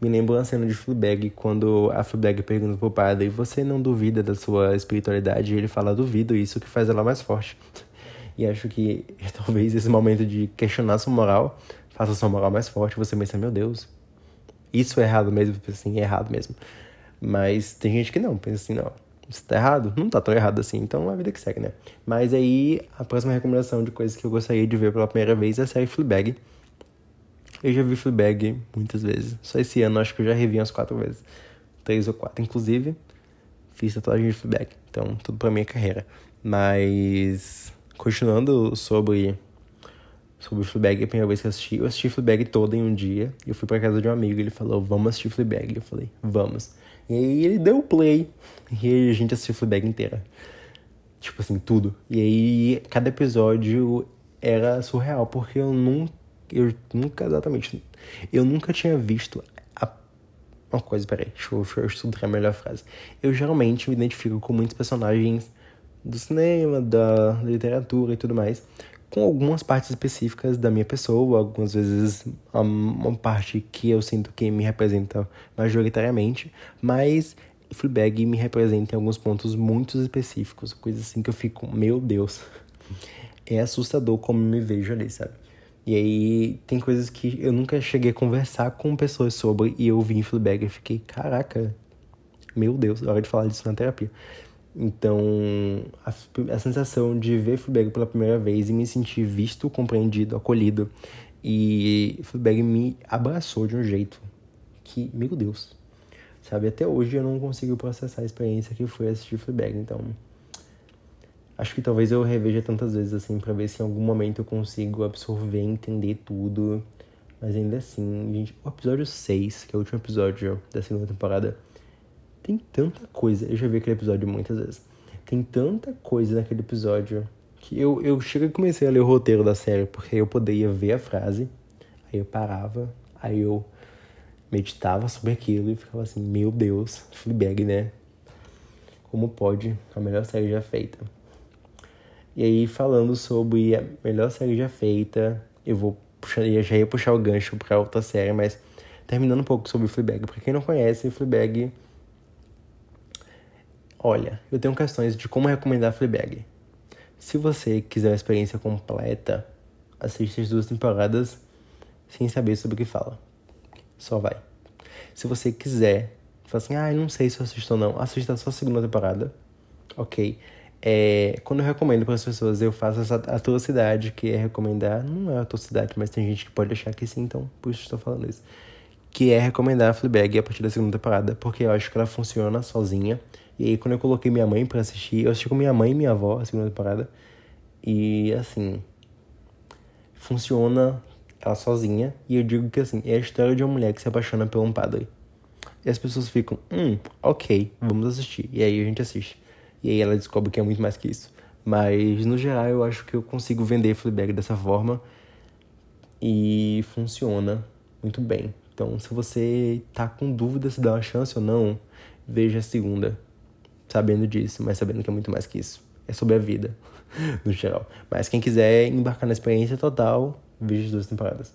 Me lembra uma cena de Fleabag, quando a Fleabag pergunta pro padre, você não duvida da sua espiritualidade? E ele fala, duvido, isso que faz ela mais forte. E acho que <laughs> talvez esse momento de questionar sua moral faça sua moral mais forte. Você pensa, meu Deus, isso é errado mesmo? Assim, é errado mesmo. Mas tem gente que não, pensa assim, não, isso tá errado? Não tá tão errado assim, então é a vida que segue, né? Mas aí, a próxima recomendação de coisas que eu gostaria de ver pela primeira vez é a série Fleabag. Eu já vi Fleabag muitas vezes. Só esse ano acho que eu já revi umas quatro vezes. Três ou quatro. Inclusive, fiz tatuagem de Fleabag. Então, tudo pra minha carreira. Mas, continuando sobre sobre Fleabag, a primeira vez que eu assisti, eu assisti Fleabag toda em um dia. Eu fui pra casa de um amigo, ele falou, vamos assistir Fleabag. Eu falei, vamos. E aí ele deu play. E aí a gente assistiu Fleabag inteira. Tipo assim, tudo. E aí cada episódio era surreal, porque eu nunca eu nunca, exatamente, eu nunca tinha visto a... uma coisa, peraí, deixa eu, deixa eu estudar a melhor frase. Eu geralmente me identifico com muitos personagens do cinema, da literatura e tudo mais, com algumas partes específicas da minha pessoa, algumas vezes uma parte que eu sinto que me representa majoritariamente, mas Fleabag me representa em alguns pontos muito específicos, coisas assim que eu fico, meu Deus, <laughs> é assustador como me vejo ali, sabe? E aí tem coisas que eu nunca cheguei a conversar com pessoas sobre e eu vi em Fleabag e fiquei, caraca, meu Deus, é hora de falar disso na terapia. Então, a, a sensação de ver Fleabag pela primeira vez e me sentir visto, compreendido, acolhido. E Fleabag me abraçou de um jeito que, meu Deus, sabe? Até hoje eu não consigo processar a experiência que foi assistir Fleabag. Então, Acho que talvez eu reveja tantas vezes assim para ver se em algum momento eu consigo absorver, entender tudo. Mas ainda assim, gente, o episódio 6, que é o último episódio da segunda temporada, tem tanta coisa. Eu já vi aquele episódio muitas vezes. Tem tanta coisa naquele episódio que eu, eu chego e comecei a ler o roteiro da série, porque eu poderia ver a frase, aí eu parava, aí eu meditava sobre aquilo e ficava assim, meu Deus, Fleabag, né? Como pode a melhor série já feita? E aí, falando sobre a melhor série já feita, eu vou puxar, já ia puxar o gancho para outra série, mas terminando um pouco sobre Fleabag. Pra quem não conhece, Fleabag... Olha, eu tenho questões de como recomendar Fleabag. Se você quiser uma experiência completa, assista as duas temporadas sem saber sobre o que fala. Só vai. Se você quiser, fala assim, ah, não sei se eu assisto ou não, assista só a segunda temporada. Ok. É, quando eu recomendo para as pessoas, eu faço essa atrocidade que é recomendar. Não é atrocidade, mas tem gente que pode achar que sim, então por isso estou falando isso. Que é recomendar a Fleabag a partir da segunda temporada, porque eu acho que ela funciona sozinha. E aí, quando eu coloquei minha mãe para assistir, eu assisti com minha mãe e minha avó a segunda temporada. E assim, funciona ela sozinha. E eu digo que assim, é a história de uma mulher que se apaixona por um padre. E as pessoas ficam, hum, ok, vamos assistir. E aí a gente assiste. E aí ela descobre que é muito mais que isso. Mas no geral eu acho que eu consigo vender Fleabag dessa forma e funciona muito bem. Então, se você tá com dúvida se dá uma chance ou não, veja a segunda, sabendo disso, mas sabendo que é muito mais que isso. É sobre a vida, <laughs> no geral. Mas quem quiser embarcar na experiência total, vejo as duas temporadas.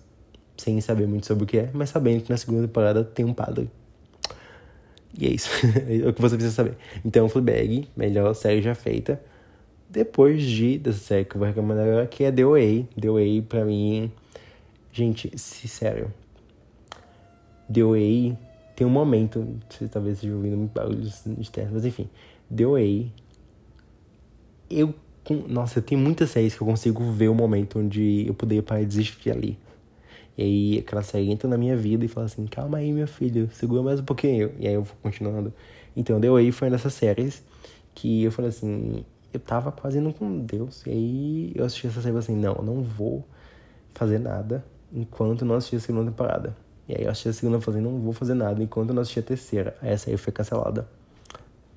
Sem saber muito sobre o que é, mas sabendo que na segunda temporada tem um padre. E é isso. <laughs> é o que você precisa saber. Então, Fleabag, melhor série já feita. Depois de dessa série que eu vou recomendar agora, que é The Way. The Way, pra mim. Gente, sério. The Way tem um momento. Você talvez esteja ouvindo barulhos externos, mas enfim. The Way. Eu. Nossa, tenho muitas séries que eu consigo ver o momento onde eu poderia parar de desistir ali. E aí aquela série entra na minha vida e fala assim, calma aí, meu filho, segura mais um pouquinho. E aí eu vou continuando. Então, The Way foi nessas séries que eu falei assim, eu tava quase indo com Deus. E aí eu assisti essa série assim, não, não vou fazer nada enquanto não assistir a segunda temporada. E aí eu assisti a segunda e falei, não vou fazer nada enquanto não assistir a terceira. Aí essa aí foi cancelada.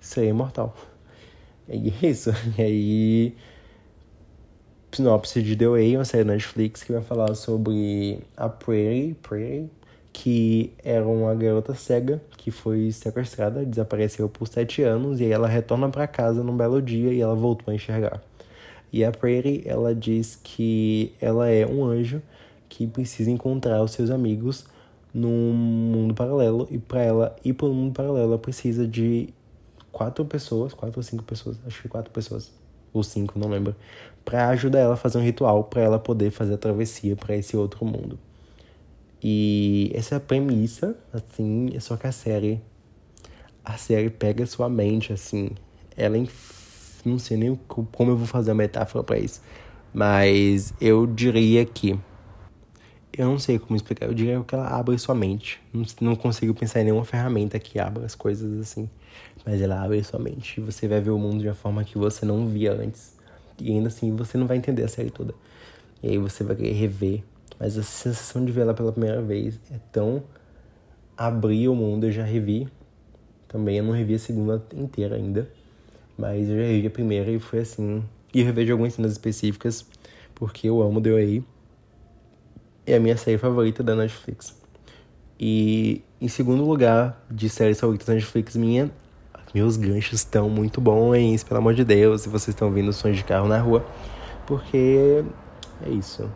Seria imortal. É isso. <laughs> E aí. Sinopse de The Way, uma série da Netflix que vai falar sobre a Prairie, Prairie que era uma garota cega que foi sequestrada, desapareceu por sete anos e aí ela retorna para casa num belo dia e ela voltou a enxergar. E a Prairie, ela diz que ela é um anjo que precisa encontrar os seus amigos num mundo paralelo e para ela ir para o mundo paralelo ela precisa de quatro pessoas, quatro ou cinco pessoas, acho que quatro pessoas ou cinco, não lembro, para ajudar ela a fazer um ritual para ela poder fazer a travessia para esse outro mundo. E essa é a premissa, assim, é só que a série. A série pega sua mente, assim. Ela. Não sei nem como eu vou fazer a metáfora para isso. Mas eu diria que. Eu não sei como explicar. Eu diria que ela abre sua mente. Não, não consigo pensar em nenhuma ferramenta que abra as coisas assim. Mas ela abre sua mente. E você vai ver o mundo de uma forma que você não via antes. E ainda assim você não vai entender a série toda. E aí você vai querer rever mas a sensação de ver ela pela primeira vez é tão abrir o mundo. Eu já revi também, eu não revi a segunda inteira ainda, mas eu já revi a primeira e foi assim. E eu revejo algumas cenas específicas, porque eu amo The Way. É a minha série favorita da Netflix. E em segundo lugar de séries favoritas da Netflix, minha, meus ganchos estão muito bons, pelo amor de Deus, se vocês estão ouvindo sons de carro na rua, porque é isso.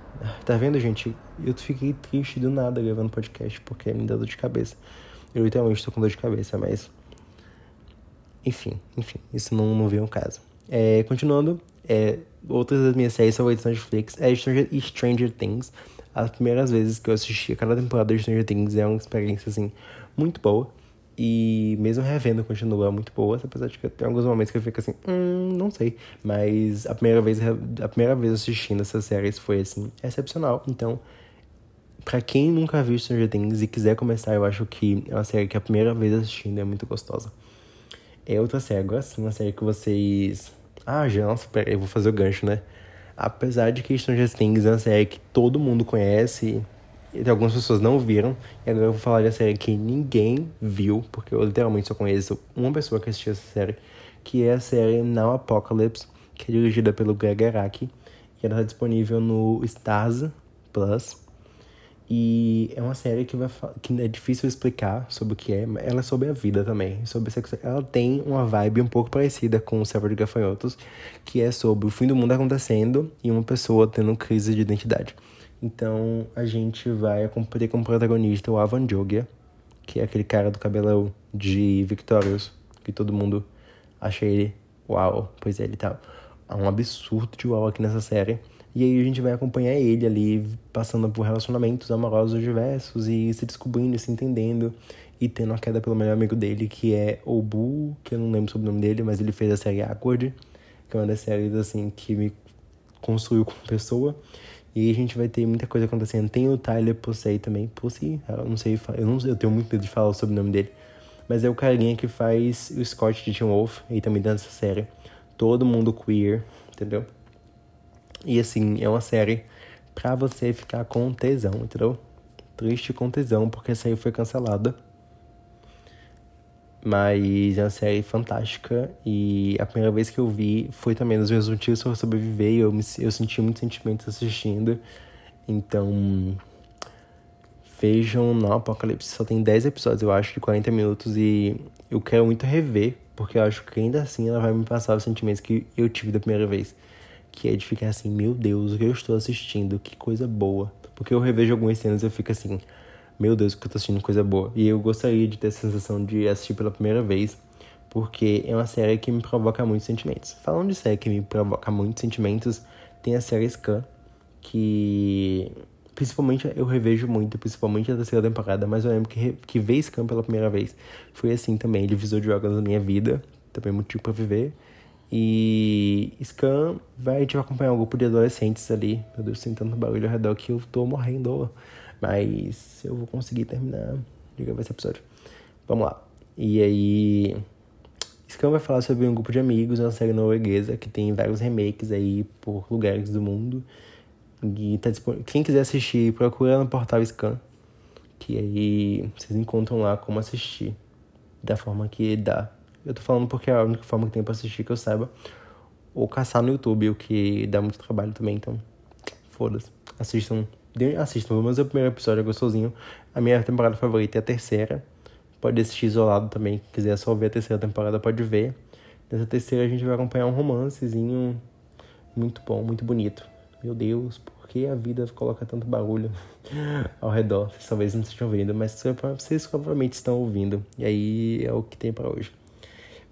Tá vendo, gente? Eu fiquei triste do nada gravando podcast porque me dá dor de cabeça. Eu literalmente tô com dor de cabeça, mas. Enfim, enfim, isso não, não veio ao caso. É, continuando, é, outras das minhas séries favoritas na Netflix é Stranger, Stranger Things. As primeiras vezes que eu assisti a cada temporada de Stranger Things é uma experiência, assim, muito boa. E mesmo revendo, continua muito boa, apesar de que tem alguns momentos que eu fico assim, hum, não sei. Mas a primeira vez, a primeira vez assistindo essas séries foi assim, excepcional. Então, para quem nunca viu Stranger Things e quiser começar, eu acho que é uma série que a primeira vez assistindo é muito gostosa. É outra série, agora sim, uma série que vocês. Ah, já, nossa, peraí, eu vou fazer o gancho, né? Apesar de que Stranger Things é uma série que todo mundo conhece, algumas pessoas não viram. E agora eu vou falar de uma série que ninguém viu, porque eu literalmente só conheço uma pessoa que assistiu essa série, que é a série Now Apocalypse, que é dirigida pelo Greg Araki, e ela está disponível no Stars Plus. E é uma série que, vai, que é difícil explicar sobre o que é, mas ela é sobre a vida também, sobre sexo. Ela tem uma vibe um pouco parecida com o Servo de Gafanhotos, que é sobre o fim do mundo acontecendo e uma pessoa tendo crise de identidade. Então a gente vai ter como protagonista o Avan Jogia, que é aquele cara do cabelão de Victorious, que todo mundo acha ele uau, pois é, ele tá um absurdo de uau aqui nessa série. E aí a gente vai acompanhar ele ali, passando por relacionamentos amorosos diversos e se descobrindo, se entendendo e tendo a queda pelo melhor amigo dele, que é o Bu, que eu não lembro sobre o nome dele, mas ele fez a série Awkward, que é uma das séries assim que me construiu como pessoa. E a gente vai ter muita coisa acontecendo. Tem o Tyler Posey também. Posey? Eu não sei, eu, não, eu tenho muito medo de falar o nome dele. Mas é o carinha que faz o Scott de Tim Wolf. E também dessa série. Todo mundo queer, entendeu? E assim, é uma série pra você ficar com tesão, entendeu? Triste com tesão, porque essa aí foi cancelada. Mas é uma série fantástica e a primeira vez que eu vi foi também nos meus motivos para sobreviver e eu, me, eu senti muitos sentimentos assistindo. Então, vejam no Apocalipse. Só tem 10 episódios, eu acho, de 40 minutos e eu quero muito rever, porque eu acho que ainda assim ela vai me passar os sentimentos que eu tive da primeira vez. que é de ficar assim, meu Deus, o que eu estou assistindo, que coisa boa. Porque eu revejo algumas cenas e eu fico assim, meu Deus, que eu tô assistindo, coisa boa. E eu gostaria de ter a sensação de assistir pela primeira vez, porque é uma série que me provoca muitos sentimentos. Falando de série que me provoca muitos sentimentos, tem a série Scan, que principalmente eu revejo muito, principalmente a terceira temporada, mas eu lembro que, que ver Scan pela primeira vez foi assim também, divisor de jogos da minha vida, também motivo para viver. E Scan vai, gente vai acompanhar um grupo de adolescentes ali. Meu Deus, tem tanto barulho ao redor que eu tô morrendo. Mas eu vou conseguir terminar de gravar esse episódio. Vamos lá. E aí. Scan vai falar sobre um grupo de amigos, uma série norueguesa que tem vários remakes aí por lugares do mundo. E tá disponível. Quem quiser assistir, procura no portal Scan. Que aí vocês encontram lá como assistir. Da forma que dá. Eu tô falando porque é a única forma que tem pra assistir que eu saiba. Ou caçar no YouTube, o que dá muito trabalho também, então. Foda-se. Assistam. Assistam, vamos ver o primeiro episódio, é gostosinho. A minha temporada favorita é a terceira. Pode assistir isolado também. Se quiser só ver a terceira temporada, pode ver. Nessa terceira a gente vai acompanhar um romancezinho muito bom, muito bonito. Meu Deus, por que a vida coloca tanto barulho <laughs> ao redor? Vocês talvez não estejam vendo, mas vocês provavelmente estão ouvindo. E aí é o que tem para hoje.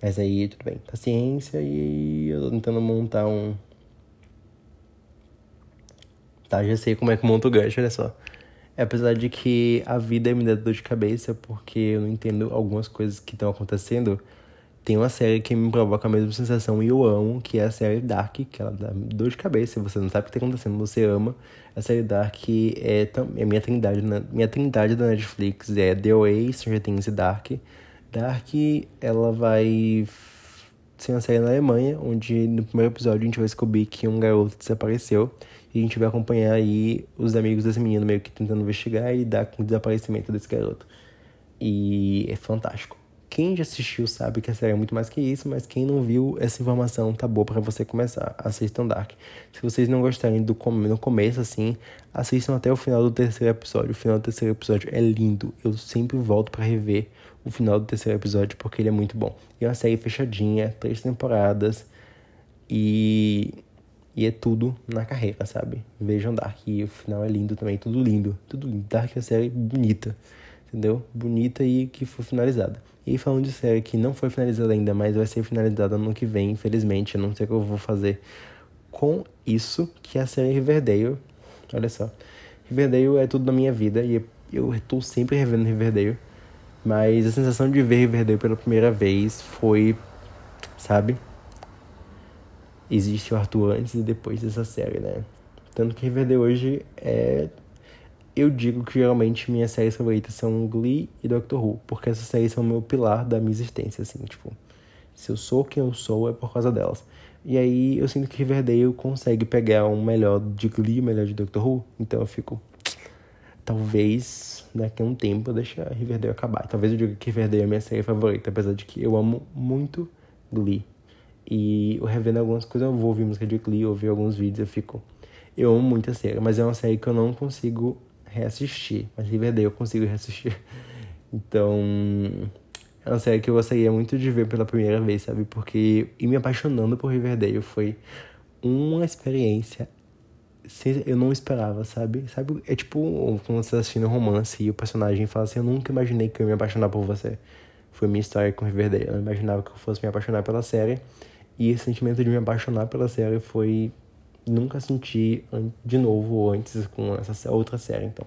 Mas aí, tudo bem. Paciência e eu tô tentando montar um. Tá, já sei como é que monta o gancho, olha só. Apesar de que a vida me dá dor de cabeça porque eu não entendo algumas coisas que estão acontecendo, tem uma série que me provoca a mesma sensação e eu amo, que é a série Dark, que ela dá dor de cabeça, você não sabe o que está acontecendo, você ama. A série Dark é, é minha trindade, minha trindade da Netflix, é The Way, Stranger Things e Dark. Dark, ela vai ser uma série na Alemanha, onde no primeiro episódio a gente vai descobrir que um garoto desapareceu. E a gente vai acompanhar aí os amigos desse menino meio que tentando investigar e dar com o desaparecimento desse garoto. E é fantástico. Quem já assistiu sabe que a série é muito mais que isso, mas quem não viu, essa informação tá boa para você começar. Assistam Dark. Se vocês não gostarem do no começo, assim, assistam até o final do terceiro episódio. O final do terceiro episódio é lindo. Eu sempre volto para rever o final do terceiro episódio porque ele é muito bom. E é uma série fechadinha, três temporadas. E, e é tudo na carreira, sabe? Vejam Dark. E o final é lindo também, tudo lindo. Tudo lindo. Dark é uma série bonita, entendeu? Bonita e que foi finalizada. E falando de série que não foi finalizada ainda, mas vai ser finalizada no que vem, infelizmente. Eu não sei o que eu vou fazer com isso, que é a série Riverdale. Olha só. Riverdale é tudo na minha vida e eu estou sempre revendo Riverdale. Mas a sensação de ver Riverdale pela primeira vez foi, sabe? Existe o Arthur antes e depois dessa série, né? Tanto que Riverdale hoje é eu digo que geralmente minhas séries favoritas são Glee e Doctor Who, porque essas séries são o meu pilar da minha existência, assim, tipo, se eu sou quem eu sou é por causa delas. E aí eu sinto que Riverdale consegue pegar um melhor de Glee, melhor de Doctor Who, então eu fico talvez daqui a um tempo eu deixe Riverdale acabar. Talvez eu diga que Riverdale é minha série favorita, apesar de que eu amo muito Glee. E revendo algumas coisas, eu vou ouvir música de Glee, ouvir alguns vídeos, eu fico eu amo muito a série, mas é uma série que eu não consigo reassistir. Mas Riverdale eu consigo reassistir. <laughs> Então, é uma série que eu gostaria muito de ver pela primeira vez, sabe? Porque ir me apaixonando por Riverdale foi uma experiência eu não esperava, sabe? Sabe, é tipo quando você tá assistindo um romance e o personagem fala assim, eu nunca imaginei que eu ia me apaixonar por você. Foi minha história com Riverdale. Eu não imaginava que eu fosse me apaixonar pela série. E esse sentimento de me apaixonar pela série foi nunca senti de novo antes com essa outra série. Então,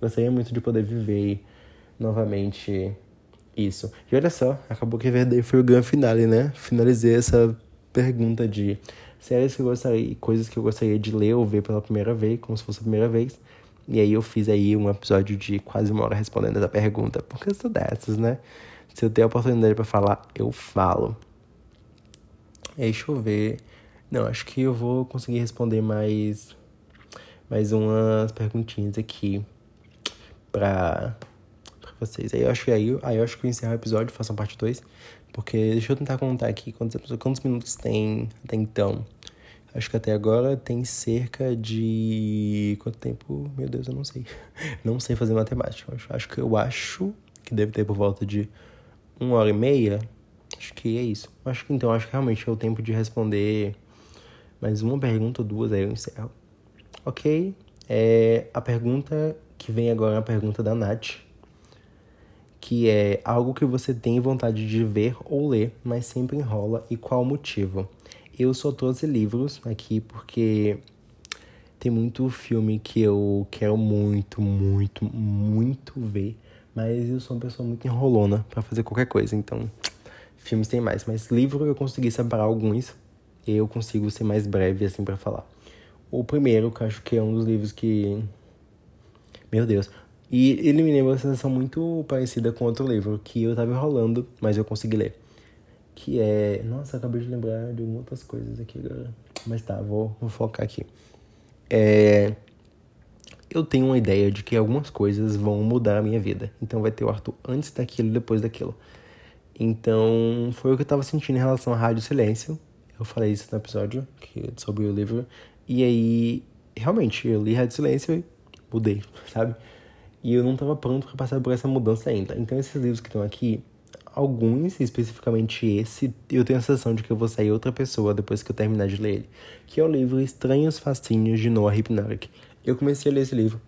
gostaria muito de poder viver novamente isso. E olha só, acabou que Verdade foi o grande finale, né? Finalizei essa pergunta de séries que eu gostaria, coisas que eu gostaria de ler ou ver pela primeira vez, como se fosse a primeira vez. E aí eu fiz aí um episódio de quase uma hora respondendo essa pergunta, porque eu sou dessas, né? Se eu tenho a oportunidade para falar, eu falo. Deixa eu ver. Não, acho que eu vou conseguir responder mais mais umas perguntinhas aqui pra, pra vocês. Aí eu acho que aí, aí eu acho que eu encerro o episódio, façam parte 2. Porque deixa eu tentar contar aqui quantos, quantos minutos tem até então. Acho que até agora tem cerca de. Quanto tempo? Meu Deus, eu não sei. <laughs> Não sei fazer matemática. Acho, acho que eu acho que deve ter por volta de uma hora e meia. Acho que é isso. Acho que então, acho que realmente é o tempo de responder mais uma pergunta ou duas, aí eu encerro. Ok? É, a pergunta que vem agora é a pergunta da Nath. Que é algo que você tem vontade de ver ou ler, mas sempre enrola, e qual o motivo? Eu só trouxe livros aqui porque tem muito filme que eu quero muito, muito, muito ver, mas eu sou uma pessoa muito enrolona para fazer qualquer coisa, então filmes tem mais, mas livro eu consegui separar alguns, eu consigo ser mais breve assim para falar. O primeiro, que eu acho que é um dos livros que meu Deus, e ele me lembra uma sensação muito parecida com outro livro que eu tava enrolando, mas eu consegui ler. Que é. Nossa, acabei de lembrar de outras coisas aqui agora. Mas tá, vou, vou focar aqui. É, eu tenho uma ideia de que algumas coisas vão mudar a minha vida. Então vai ter o Arthur antes daquilo e depois daquilo. Então foi o que eu tava sentindo em relação à Rádio Silêncio. Eu falei isso no episódio que, sobre o livro. E aí, realmente, eu li Rádio Silêncio e mudei, <laughs> sabe? E eu não tava pronto para passar por essa mudança ainda. Então esses livros que estão aqui, alguns, especificamente esse, eu tenho a sensação de que eu vou sair outra pessoa depois que eu terminar de ler ele. Que é o livro Estranhos Fascínios de Noah Hypnotic. Eu comecei a ler esse livro.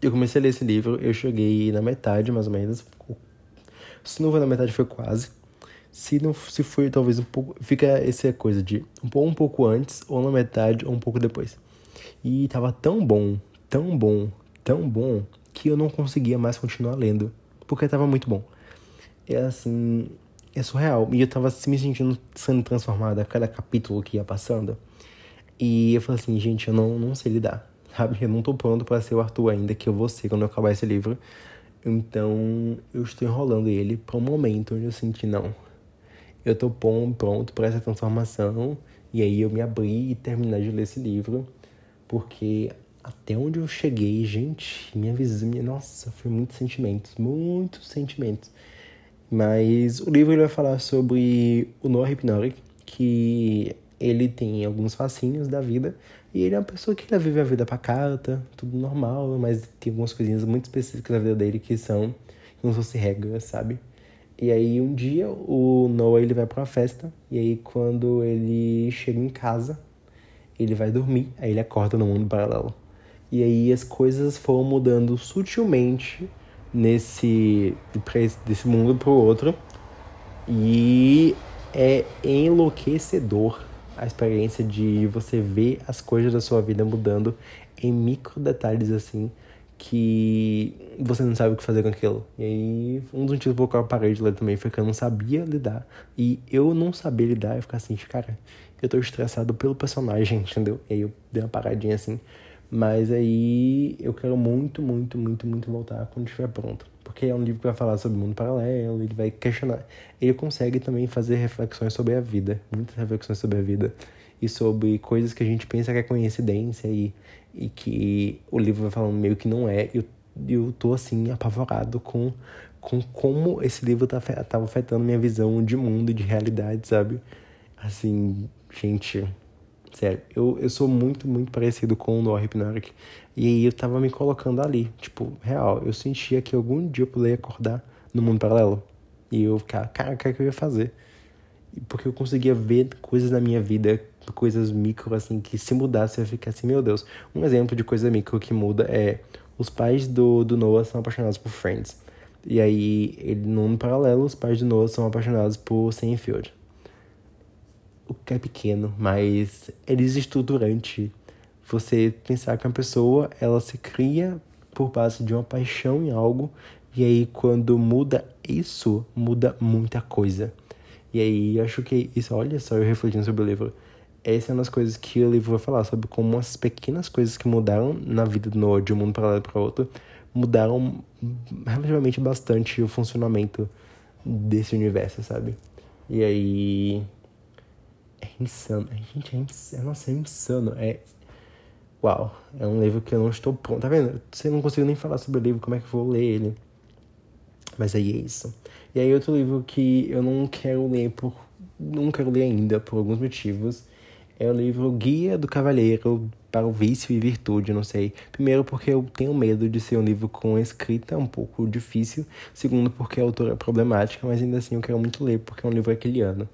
Eu comecei a ler esse livro, eu cheguei na metade, mais ou menos. Se não foi na metade, foi quase. Se não se foi talvez um pouco. Fica essa coisa de um pouco, um pouco antes, ou na metade, ou um pouco depois. E tava tão bom, tão bom, tão bom, que eu não conseguia mais continuar lendo. Porque tava muito bom é assim, é surreal. E eu tava me sentindo sendo transformada a cada capítulo que ia passando. E eu falei assim, gente, eu não, não sei lidar, <laughs> sabe? Eu não tô pronto para ser o Arthur ainda, que eu vou ser quando eu acabar esse livro. Então, eu estou enrolando ele para um momento onde eu senti, não, eu tô pronto para essa transformação. E aí eu me abri e terminar de ler esse livro. Porque até onde eu cheguei, gente, minha visão, minha, nossa, foi muitos sentimentos, muitos sentimentos. Mas o livro ele vai falar sobre o Noah Hypnotic, que ele tem alguns fascínios da vida e ele é uma pessoa que vive a vida pacata, tudo normal, mas tem algumas coisinhas muito específicas da vida dele que são que não são se regras, sabe? E aí um dia o Noah ele vai para uma festa e aí quando ele chega em casa, ele vai dormir, aí ele acorda no mundo paralelo. E aí as coisas foram mudando sutilmente nesse desse mundo pro outro e é enlouquecedor a experiência de você ver as coisas da sua vida mudando em micro detalhes assim que você não sabe o que fazer com aquilo. E aí, um dos motivos pelo qual eu parei de ler também foi que eu não sabia lidar. E eu não saber lidar, eu ficar assim, cara, eu tô estressado pelo personagem, <laughs> entendeu? E aí eu dei uma paradinha assim. Mas aí eu quero muito, muito, muito, muito voltar quando estiver pronto. Porque é um livro que vai falar sobre o mundo paralelo, ele vai questionar. Ele consegue também fazer reflexões sobre a vida, muitas reflexões sobre a vida. E sobre coisas que a gente pensa que é coincidência e, e que o livro vai falando meio que não é. Eu, eu tô assim, apavorado com, com como esse livro tá, tava afetando minha visão de mundo e de realidade, sabe? Assim, gente, Sério, eu, eu sou muito, muito parecido com o Noah Hypnotic. E aí eu tava me colocando ali. Tipo, real, eu sentia que algum dia eu poderia acordar no mundo paralelo. E eu ficava, cara, o que, é que eu ia fazer? Porque eu conseguia ver coisas na minha vida, coisas micro, assim, que se mudasse eu ia ficar assim, meu Deus. Um exemplo de coisa micro que muda é os pais do, do Noah são apaixonados por Friends. E aí, ele, no mundo paralelo, os pais de Noah são apaixonados por Seinfeld o que é pequeno, mas ele existe durante. Você pensar que uma pessoa ela se cria por base de uma paixão em algo e aí quando muda isso muda muita coisa. E aí acho que isso olha só eu refletindo sobre o livro. Essa é uma das coisas que o livro vai falar sobre como as pequenas coisas que mudaram na vida do Noah de um mundo para lá para outro mudaram relativamente bastante o funcionamento desse universo sabe? E aí é insano. Gente, é insano. Nossa, é insano. É. Uau, é um livro que eu não estou pronto. Tá vendo? Você não consigo nem falar sobre o livro, como é que eu vou ler ele. Mas aí é isso. E aí outro livro que eu não quero ler por. Não quero ler ainda, por alguns motivos. É o livro Guia do Cavalheiro para o Vício e Virtude, não sei. Primeiro porque eu tenho medo de ser um livro com escrita um pouco difícil. Segundo porque a autora é problemática, mas ainda assim eu quero muito ler, porque é um livro aquele ano.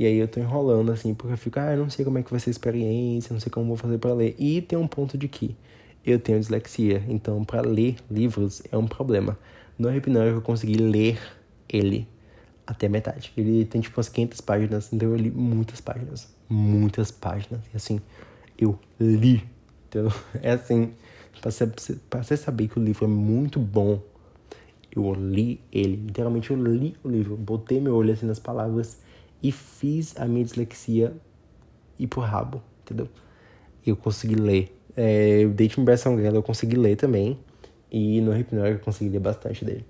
E aí eu tô enrolando, assim, porque eu fico, ah, eu não sei como é que vai ser a experiência, não sei como vou fazer para ler. E tem um ponto de que eu tenho dislexia, então para ler livros é um problema. No Hypnotic eu consegui ler ele até metade. Ele tem tipo umas 500 páginas, então eu li muitas páginas. Muitas páginas. E assim, eu li. Então, <laughs> é assim, você, pra você saber que o livro é muito bom, eu li ele. Literalmente eu li o livro, botei meu olho assim nas palavras e fiz a minha dislexia ir pro rabo, entendeu? Eu consegui ler. É, o Date Me By eu consegui ler também. E no Hypnotic eu consegui ler bastante dele.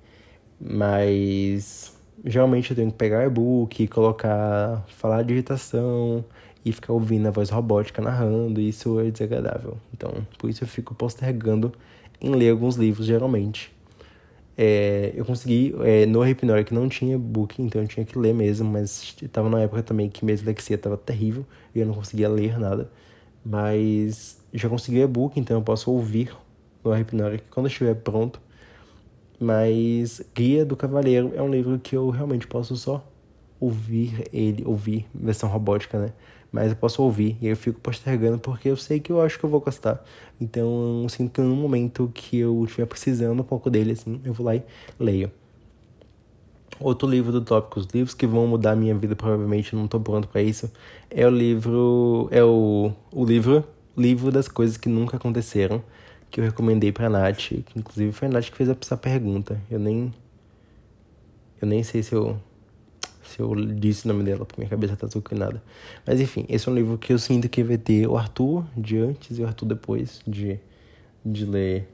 Mas geralmente eu tenho que pegar e-book, colocar, falar digitação e ficar ouvindo a voz robótica narrando, e isso é desagradável. Então, por isso eu fico postergando em ler alguns livros, geralmente. É, eu consegui, é, no Hypnotic não tinha book, então eu tinha que ler mesmo, mas estava na época também que minha dislexia estava terrível e eu não conseguia ler nada. Mas já consegui e-book, então eu posso ouvir no Hypnotic quando estiver pronto mas Guia do Cavaleiro é um livro que eu realmente posso só ouvir ele, ouvir, versão robótica, né? Mas eu posso ouvir e eu fico postergando porque eu sei que eu acho que eu vou gostar. Então eu sinto que no momento que eu estiver precisando um pouco dele, assim, eu vou lá e leio. Outro livro do Tópicos, livros que vão mudar a minha vida, provavelmente não estou pronto para isso, é o livro. É o, o livro Livro das Coisas que Nunca Aconteceram, que eu recomendei pra Nath, que inclusive foi a Nath que fez essa pergunta. Eu nem. Eu nem sei se eu. Se eu disse o nome dela, porque minha cabeça tá nada Mas enfim, esse é um livro que eu sinto que vai ter o Arthur de antes e o Arthur depois de, de ler.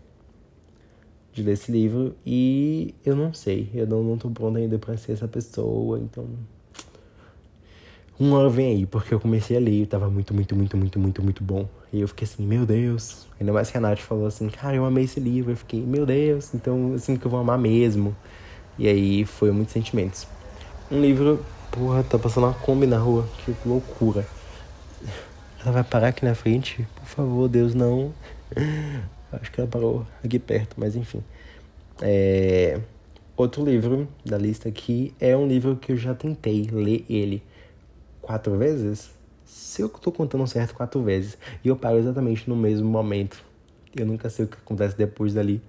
De ler esse livro. E eu não sei. Eu não, não tô pronto ainda pra ser essa pessoa, então. Uma hora vem aí, porque eu comecei a ler e tava muito, muito, muito, muito, muito, muito bom. E eu fiquei assim, meu Deus. Ainda mais que a Nath falou assim, cara, eu amei esse livro. Eu fiquei, meu Deus, então eu sinto que eu vou amar mesmo. E aí foi muitos sentimentos. Um livro, porra, tá passando uma Kombi na rua, que loucura. Ela vai parar aqui na frente? Por favor, Deus, não. <laughs> Acho que ela parou aqui perto, mas enfim. É... Outro livro da lista aqui é um livro que eu já tentei ler ele quatro vezes, se eu tô contando certo quatro vezes, e eu paro exatamente no mesmo momento, eu nunca sei o que acontece depois dali,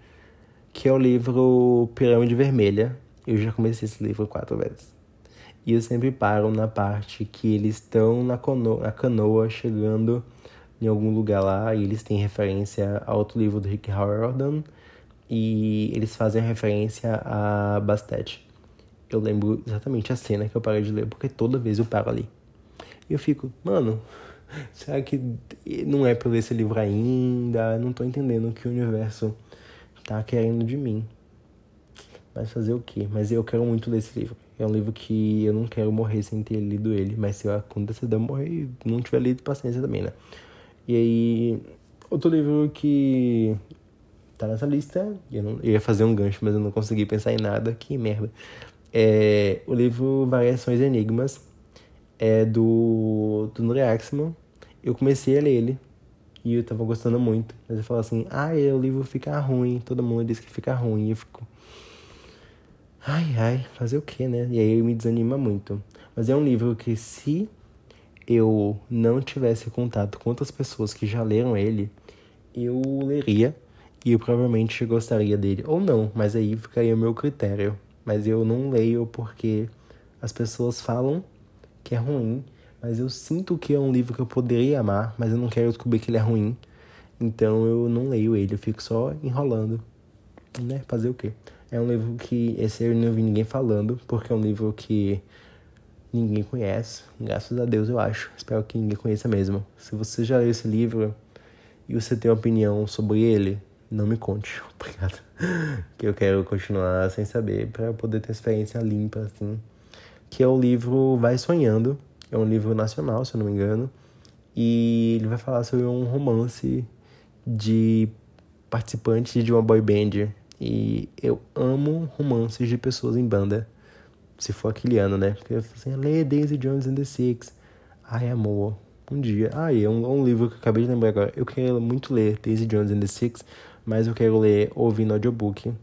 que é o livro Pirâmide Vermelha. Eu já comecei esse livro quatro vezes. E eu sempre paro na parte que eles estão na, canoa, na canoa chegando em algum lugar lá e eles têm referência a outro livro do Rick Riordan e eles fazem referência a Bastet. Eu lembro exatamente a cena que eu parei de ler porque toda vez eu paro ali. E eu fico, mano, <laughs> será que não é pra ler esse livro ainda? Não tô entendendo o que o universo tá querendo de mim. Mas fazer o quê? Mas eu quero muito ler esse livro. É um livro que eu não quero morrer sem ter lido ele. Mas se acontecer de eu morrer, não tiver lido, paciência também, né? E aí, outro livro que tá nessa lista, eu, não, eu ia fazer um gancho, mas eu não consegui pensar em nada, que merda. É o livro Variações e Enigmas, é do, do Nuri Axman. Eu comecei a ler ele e eu tava gostando muito. Mas eu falo assim, ah, o livro fica ruim. Todo mundo diz que fica ruim. E eu fico. Ai, ai, fazer o que, né? E aí me desanima muito. Mas é um livro que se eu não tivesse contato com outras pessoas que já leram ele, eu leria e eu provavelmente gostaria dele. Ou não, mas aí ficaria o meu critério. Mas eu não leio porque as pessoas falam que é ruim, mas eu sinto que é um livro que eu poderia amar, mas eu não quero descobrir que ele é ruim. Então eu não leio ele, eu fico só enrolando. Né? Fazer o quê? É um livro que esse eu não vi ninguém falando, porque é um livro que ninguém conhece. Graças a Deus, eu acho. Espero que ninguém conheça mesmo. Se você já leu esse livro e você tem uma opinião sobre ele, não me conte. <laughs> Obrigado. que eu quero continuar sem saber para poder ter experiência limpa assim que é o livro Vai Sonhando. É um livro nacional, se eu não me engano. E ele vai falar sobre um romance de participantes de uma boy band. E eu amo romances de pessoas em banda. Se for aquele ano, né? Porque eu falo assim, lê Daisy Jones and the Six. Ai, amor. Um dia. Ai, é um, é um livro que eu acabei de lembrar agora. Eu quero muito ler Daisy Jones and the Six, mas eu quero ler ouvindo audiobook.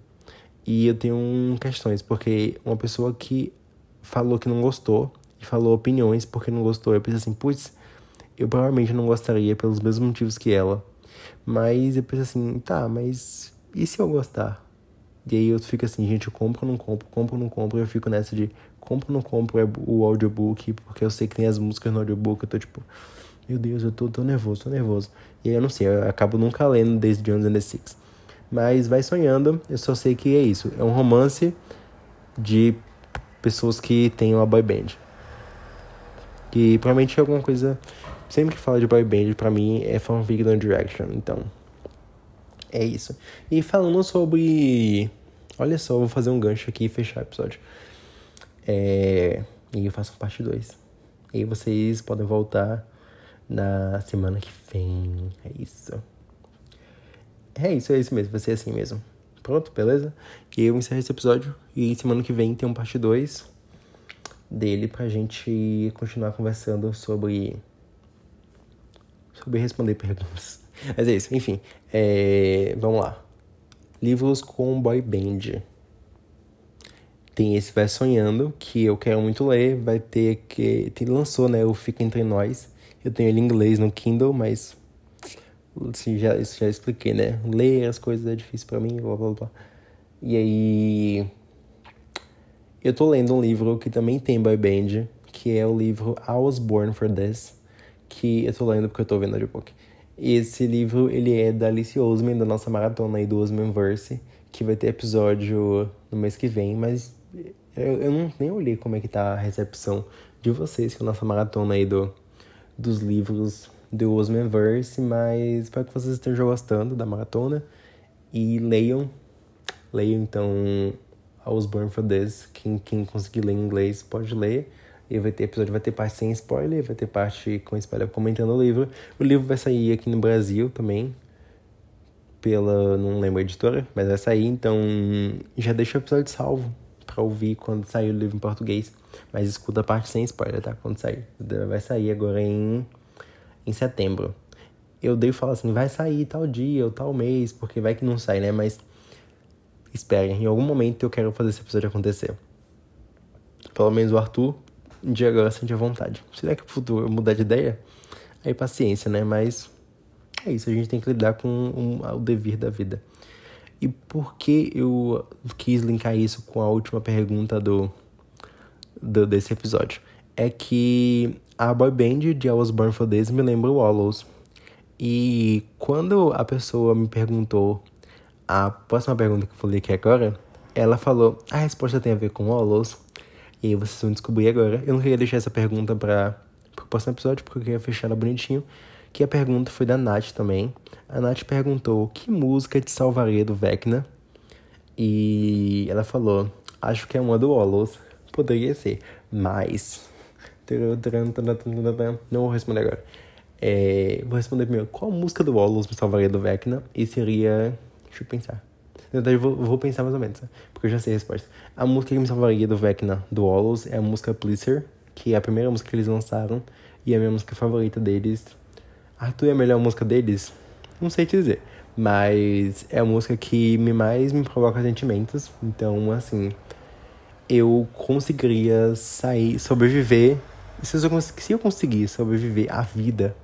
E eu tenho questões, porque uma pessoa que falou que não gostou e falou opiniões porque não gostou. Eu pensei assim, putz, eu provavelmente não gostaria pelos mesmos motivos que ela. Mas eu pensei assim, tá, mas e se eu gostar? E aí eu fico assim, gente, eu compro ou não compro, compro ou não compro, e eu fico nessa de compro ou não compro o audiobook, porque eu sei que tem as músicas no audiobook, eu tô tipo, meu Deus, eu tô, tô nervoso, tô nervoso. E aí eu não sei, eu acabo nunca lendo desde Jones and the Six. Mas vai sonhando, eu só sei que é isso. É um romance de pessoas que têm uma boy band. Que provavelmente é alguma coisa. Sempre que fala de boy band, pra mim é fanfic do Direction. Então, é isso. E falando sobre. Olha só, vou fazer um gancho aqui e fechar o episódio. É... E eu faço parte 2. E vocês podem voltar na semana que vem. É isso. É isso, é isso mesmo. Vai ser assim mesmo. Pronto, beleza? E eu encerro esse episódio. E semana que vem tem um parte 2 dele pra gente continuar conversando sobre. Sobre responder perguntas. Mas é isso, enfim. É... Vamos lá. Livros com boy band. Tem esse Vai Sonhando, que eu quero muito ler. Vai ter que. Tem, lançou, né? O Fica Entre Nós. Eu tenho ele em inglês no Kindle, mas. Assim, já, isso já expliquei, né? Ler as coisas é difícil para mim, blá blá blá. E aí. Eu tô lendo um livro que também tem boy band, que é o livro I Was Born for This, que eu tô lendo porque eu tô vendo audiobook. Esse livro, ele é da Alice Osman, da nossa maratona aí do Osmanverse, que vai ter episódio no mês que vem, mas eu, eu não, nem olhei como é que tá a recepção de vocês, é a nossa maratona aí do, dos livros do Osmanverse, mas espero que vocês estejam gostando da maratona. E leiam, leiam então I Was For This, quem, quem conseguir ler em inglês pode ler, e vai ter episódio, vai ter parte sem spoiler, vai ter parte com spoiler comentando o livro. O livro vai sair aqui no Brasil também, pela, não lembro a editora, mas vai sair, então já deixa o episódio salvo para ouvir quando sair o livro em português. Mas escuta a parte sem spoiler, tá? Quando sair. Vai sair agora em, em setembro. Eu devo falar assim, vai sair tal dia ou tal mês, porque vai que não sai, né? Mas esperem, em algum momento eu quero fazer esse episódio acontecer. Pelo menos o Arthur, dia agora sente a vontade. Se que o futuro mudar de ideia, aí paciência, né? Mas é isso, a gente tem que lidar com um, o devir da vida. E por que eu quis linkar isso com a última pergunta do, do desse episódio? É que a boy band de I Was Born For This me lembra o Wallows. E quando a pessoa me perguntou a próxima pergunta que eu falei aqui agora, ela falou, a resposta tem a ver com Wallows. E aí vocês vão descobrir agora. Eu não queria deixar essa pergunta para o próximo episódio, porque eu queria fechar ela bonitinho que a pergunta foi da Nath também. A Nath perguntou que música te salvaria do Vecna? E ela falou, acho que é uma do Olos. Poderia ser, mas... Não vou responder agora. É, vou responder primeiro, qual música do Olos me salvaria do Vecna? E seria... Deixa eu pensar. Na verdade, vou, vou pensar mais ou menos, né? porque eu já sei a resposta. A música que me salvaria do Vecna, do Olos, é a música Pleaser, que é a primeira música que eles lançaram. E é a minha música favorita deles Arthur é a melhor música deles? Não sei te dizer. Mas é a música que me mais me provoca sentimentos. Então, assim, eu conseguiria sair, sobreviver. Se eu, se eu conseguir sobreviver à vida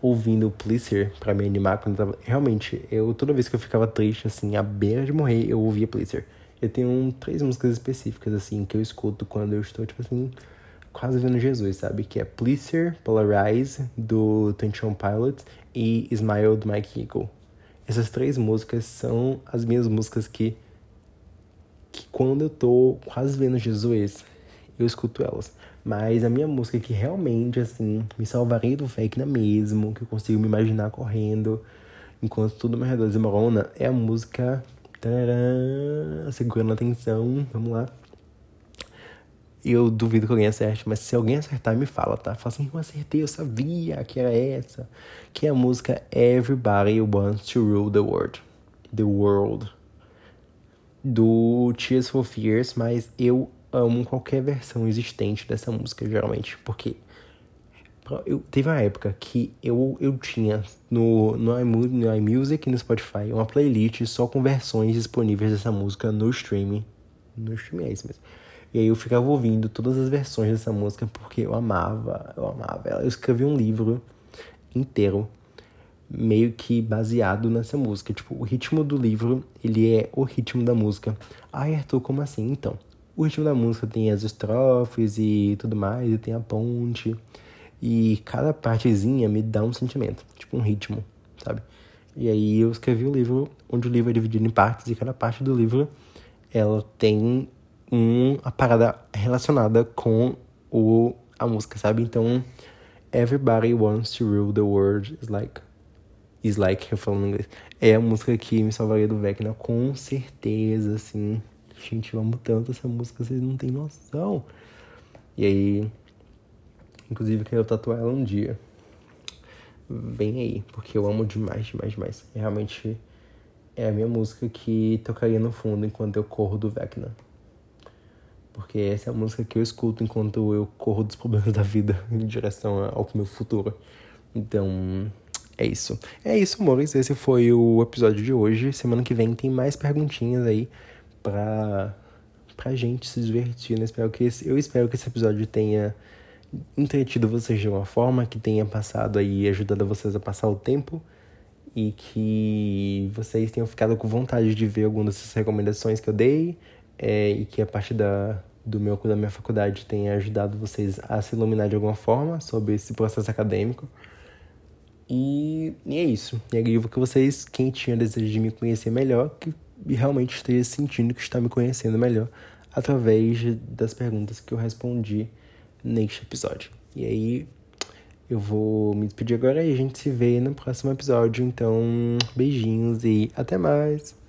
ouvindo o Pleaser pra me animar quando eu tava. Realmente, eu toda vez que eu ficava triste, assim, à beira de morrer, eu ouvia Pleaser. Eu tenho um, três músicas específicas, assim, que eu escuto quando eu estou, tipo assim, quase vendo Jesus, sabe? Que é Pleaser, Polarize, do Tension Pilots e Smile, do Mike Eagle. Essas três músicas são as minhas músicas que, que quando eu tô quase vendo Jesus, eu escuto elas. Mas a minha música que realmente, assim, me salvaria do fake mesmo, que eu consigo me imaginar correndo enquanto tudo ao meu redor desmorona, é a música... Tcharam, segurando a atenção, vamos lá eu duvido que alguém acerte, mas se alguém acertar, me fala, tá? Fala assim, eu acertei, eu sabia que era essa. Que é a música Everybody Wants to Rule the World. The World. Do Tears for Fears, mas eu amo qualquer versão existente dessa música, geralmente. Porque eu, teve uma época que eu, eu tinha no, no, no iMusic e no Spotify uma playlist só com versões disponíveis dessa música no streaming. No streaming é isso mesmo E aí eu ficava ouvindo todas as versões dessa música porque eu amava, eu amava ela. Eu escrevi um livro inteiro meio que baseado nessa música. Tipo, o ritmo do livro, ele é o ritmo da música. Ai, Arthur, como assim? Então, o ritmo da música tem as estrofes e tudo mais, e tem a ponte. E cada partezinha me dá um sentimento, tipo um ritmo, sabe? E aí eu escrevi o livro, onde o livro é dividido em partes, e cada parte do livro ela tem um, a parada relacionada com o, a música, sabe? Então, Everybody Wants to Rule the World is like. Is like, eu falo em inglês. É a música que me salvaria do Vecna, com certeza, assim. Gente, eu amo tanto essa música, vocês não têm noção. E aí, inclusive, eu quero tatuar ela um dia. Vem aí, porque eu amo demais, demais, demais. Realmente é a minha música que tocaria no fundo enquanto eu corro do Vecna. Porque essa é a música que eu escuto enquanto eu corro dos problemas da vida <laughs> em direção ao meu futuro. Então, é isso. É isso, amores. Esse foi o episódio de hoje. Semana que vem tem mais perguntinhas aí pra, pra gente se divertir. Né? Espero que esse, eu espero que esse episódio tenha entretido vocês de uma forma, que tenha passado aí, ajudado vocês a passar o tempo e que vocês tenham ficado com vontade de ver algumas dessas recomendações que eu dei é, e que a parte da, do meu da minha faculdade tenha ajudado vocês a se iluminar de alguma forma sobre esse processo acadêmico. E, e é isso. E aí que vocês, quem tinha desejo de me conhecer melhor, que realmente esteja sentindo que está me conhecendo melhor através das perguntas que eu respondi neste episódio. E aí, eu vou me despedir agora e a gente se vê no próximo episódio. Então, beijinhos e até mais!